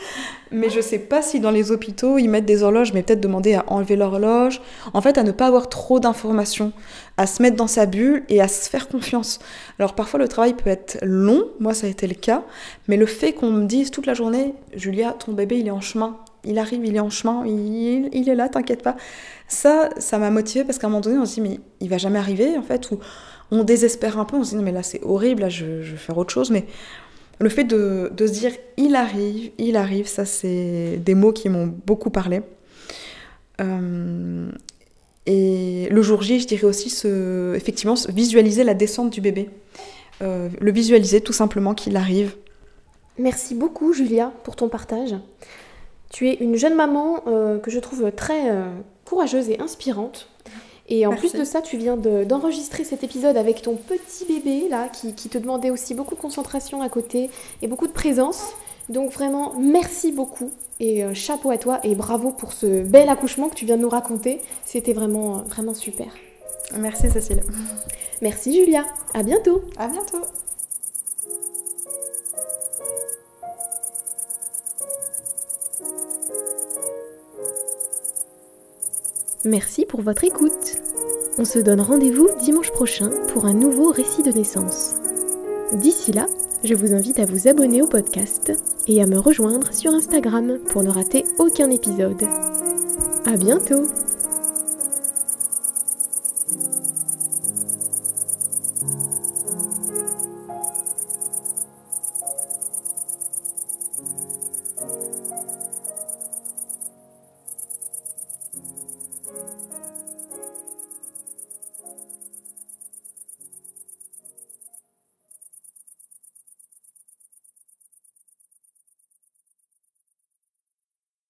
mais je sais pas si dans les hôpitaux, ils mettent des horloges, mais peut-être demander à enlever l'horloge. En fait, à ne pas avoir trop d'informations, à se mettre dans sa bulle et à se faire confiance. Alors parfois, le travail peut être long, moi, ça a été le cas, mais le fait qu'on me dise toute la journée, Julia, ton bébé, il est en chemin, il arrive, il est en chemin, il, il est là, t'inquiète pas. Ça, ça m'a motivée parce qu'à un moment donné, on se dit, mais il va jamais arriver, en fait, ou on désespère un peu, on se dit, non, mais là, c'est horrible, là, je, vais faire autre chose. Mais le fait de, se dire, il arrive, il arrive, ça, c'est des mots qui m'ont beaucoup parlé. Euh, et le jour J, je dirais aussi, effectivement, visualiser la descente du bébé. Euh, le visualiser tout simplement qu'il arrive. Merci beaucoup, Julia, pour ton partage. Tu es une jeune maman euh, que je trouve très courageuse et inspirante. Et en plus de ça, tu viens d'enregistrer cet épisode avec ton petit bébé là, qui, te demandait aussi beaucoup de concentration à côté et beaucoup de présence. Donc vraiment, merci beaucoup et euh, chapeau à toi et bravo pour ce bel accouchement que tu viens de nous raconter. C'était vraiment, vraiment super. Merci Cécile. Merci Julia. À bientôt. À bientôt. Merci pour votre écoute. On se donne rendez-vous dimanche prochain pour un nouveau récit de naissance. D'ici là, je vous invite à vous abonner au podcast et à me rejoindre sur Instagram pour ne rater aucun épisode. À bientôt!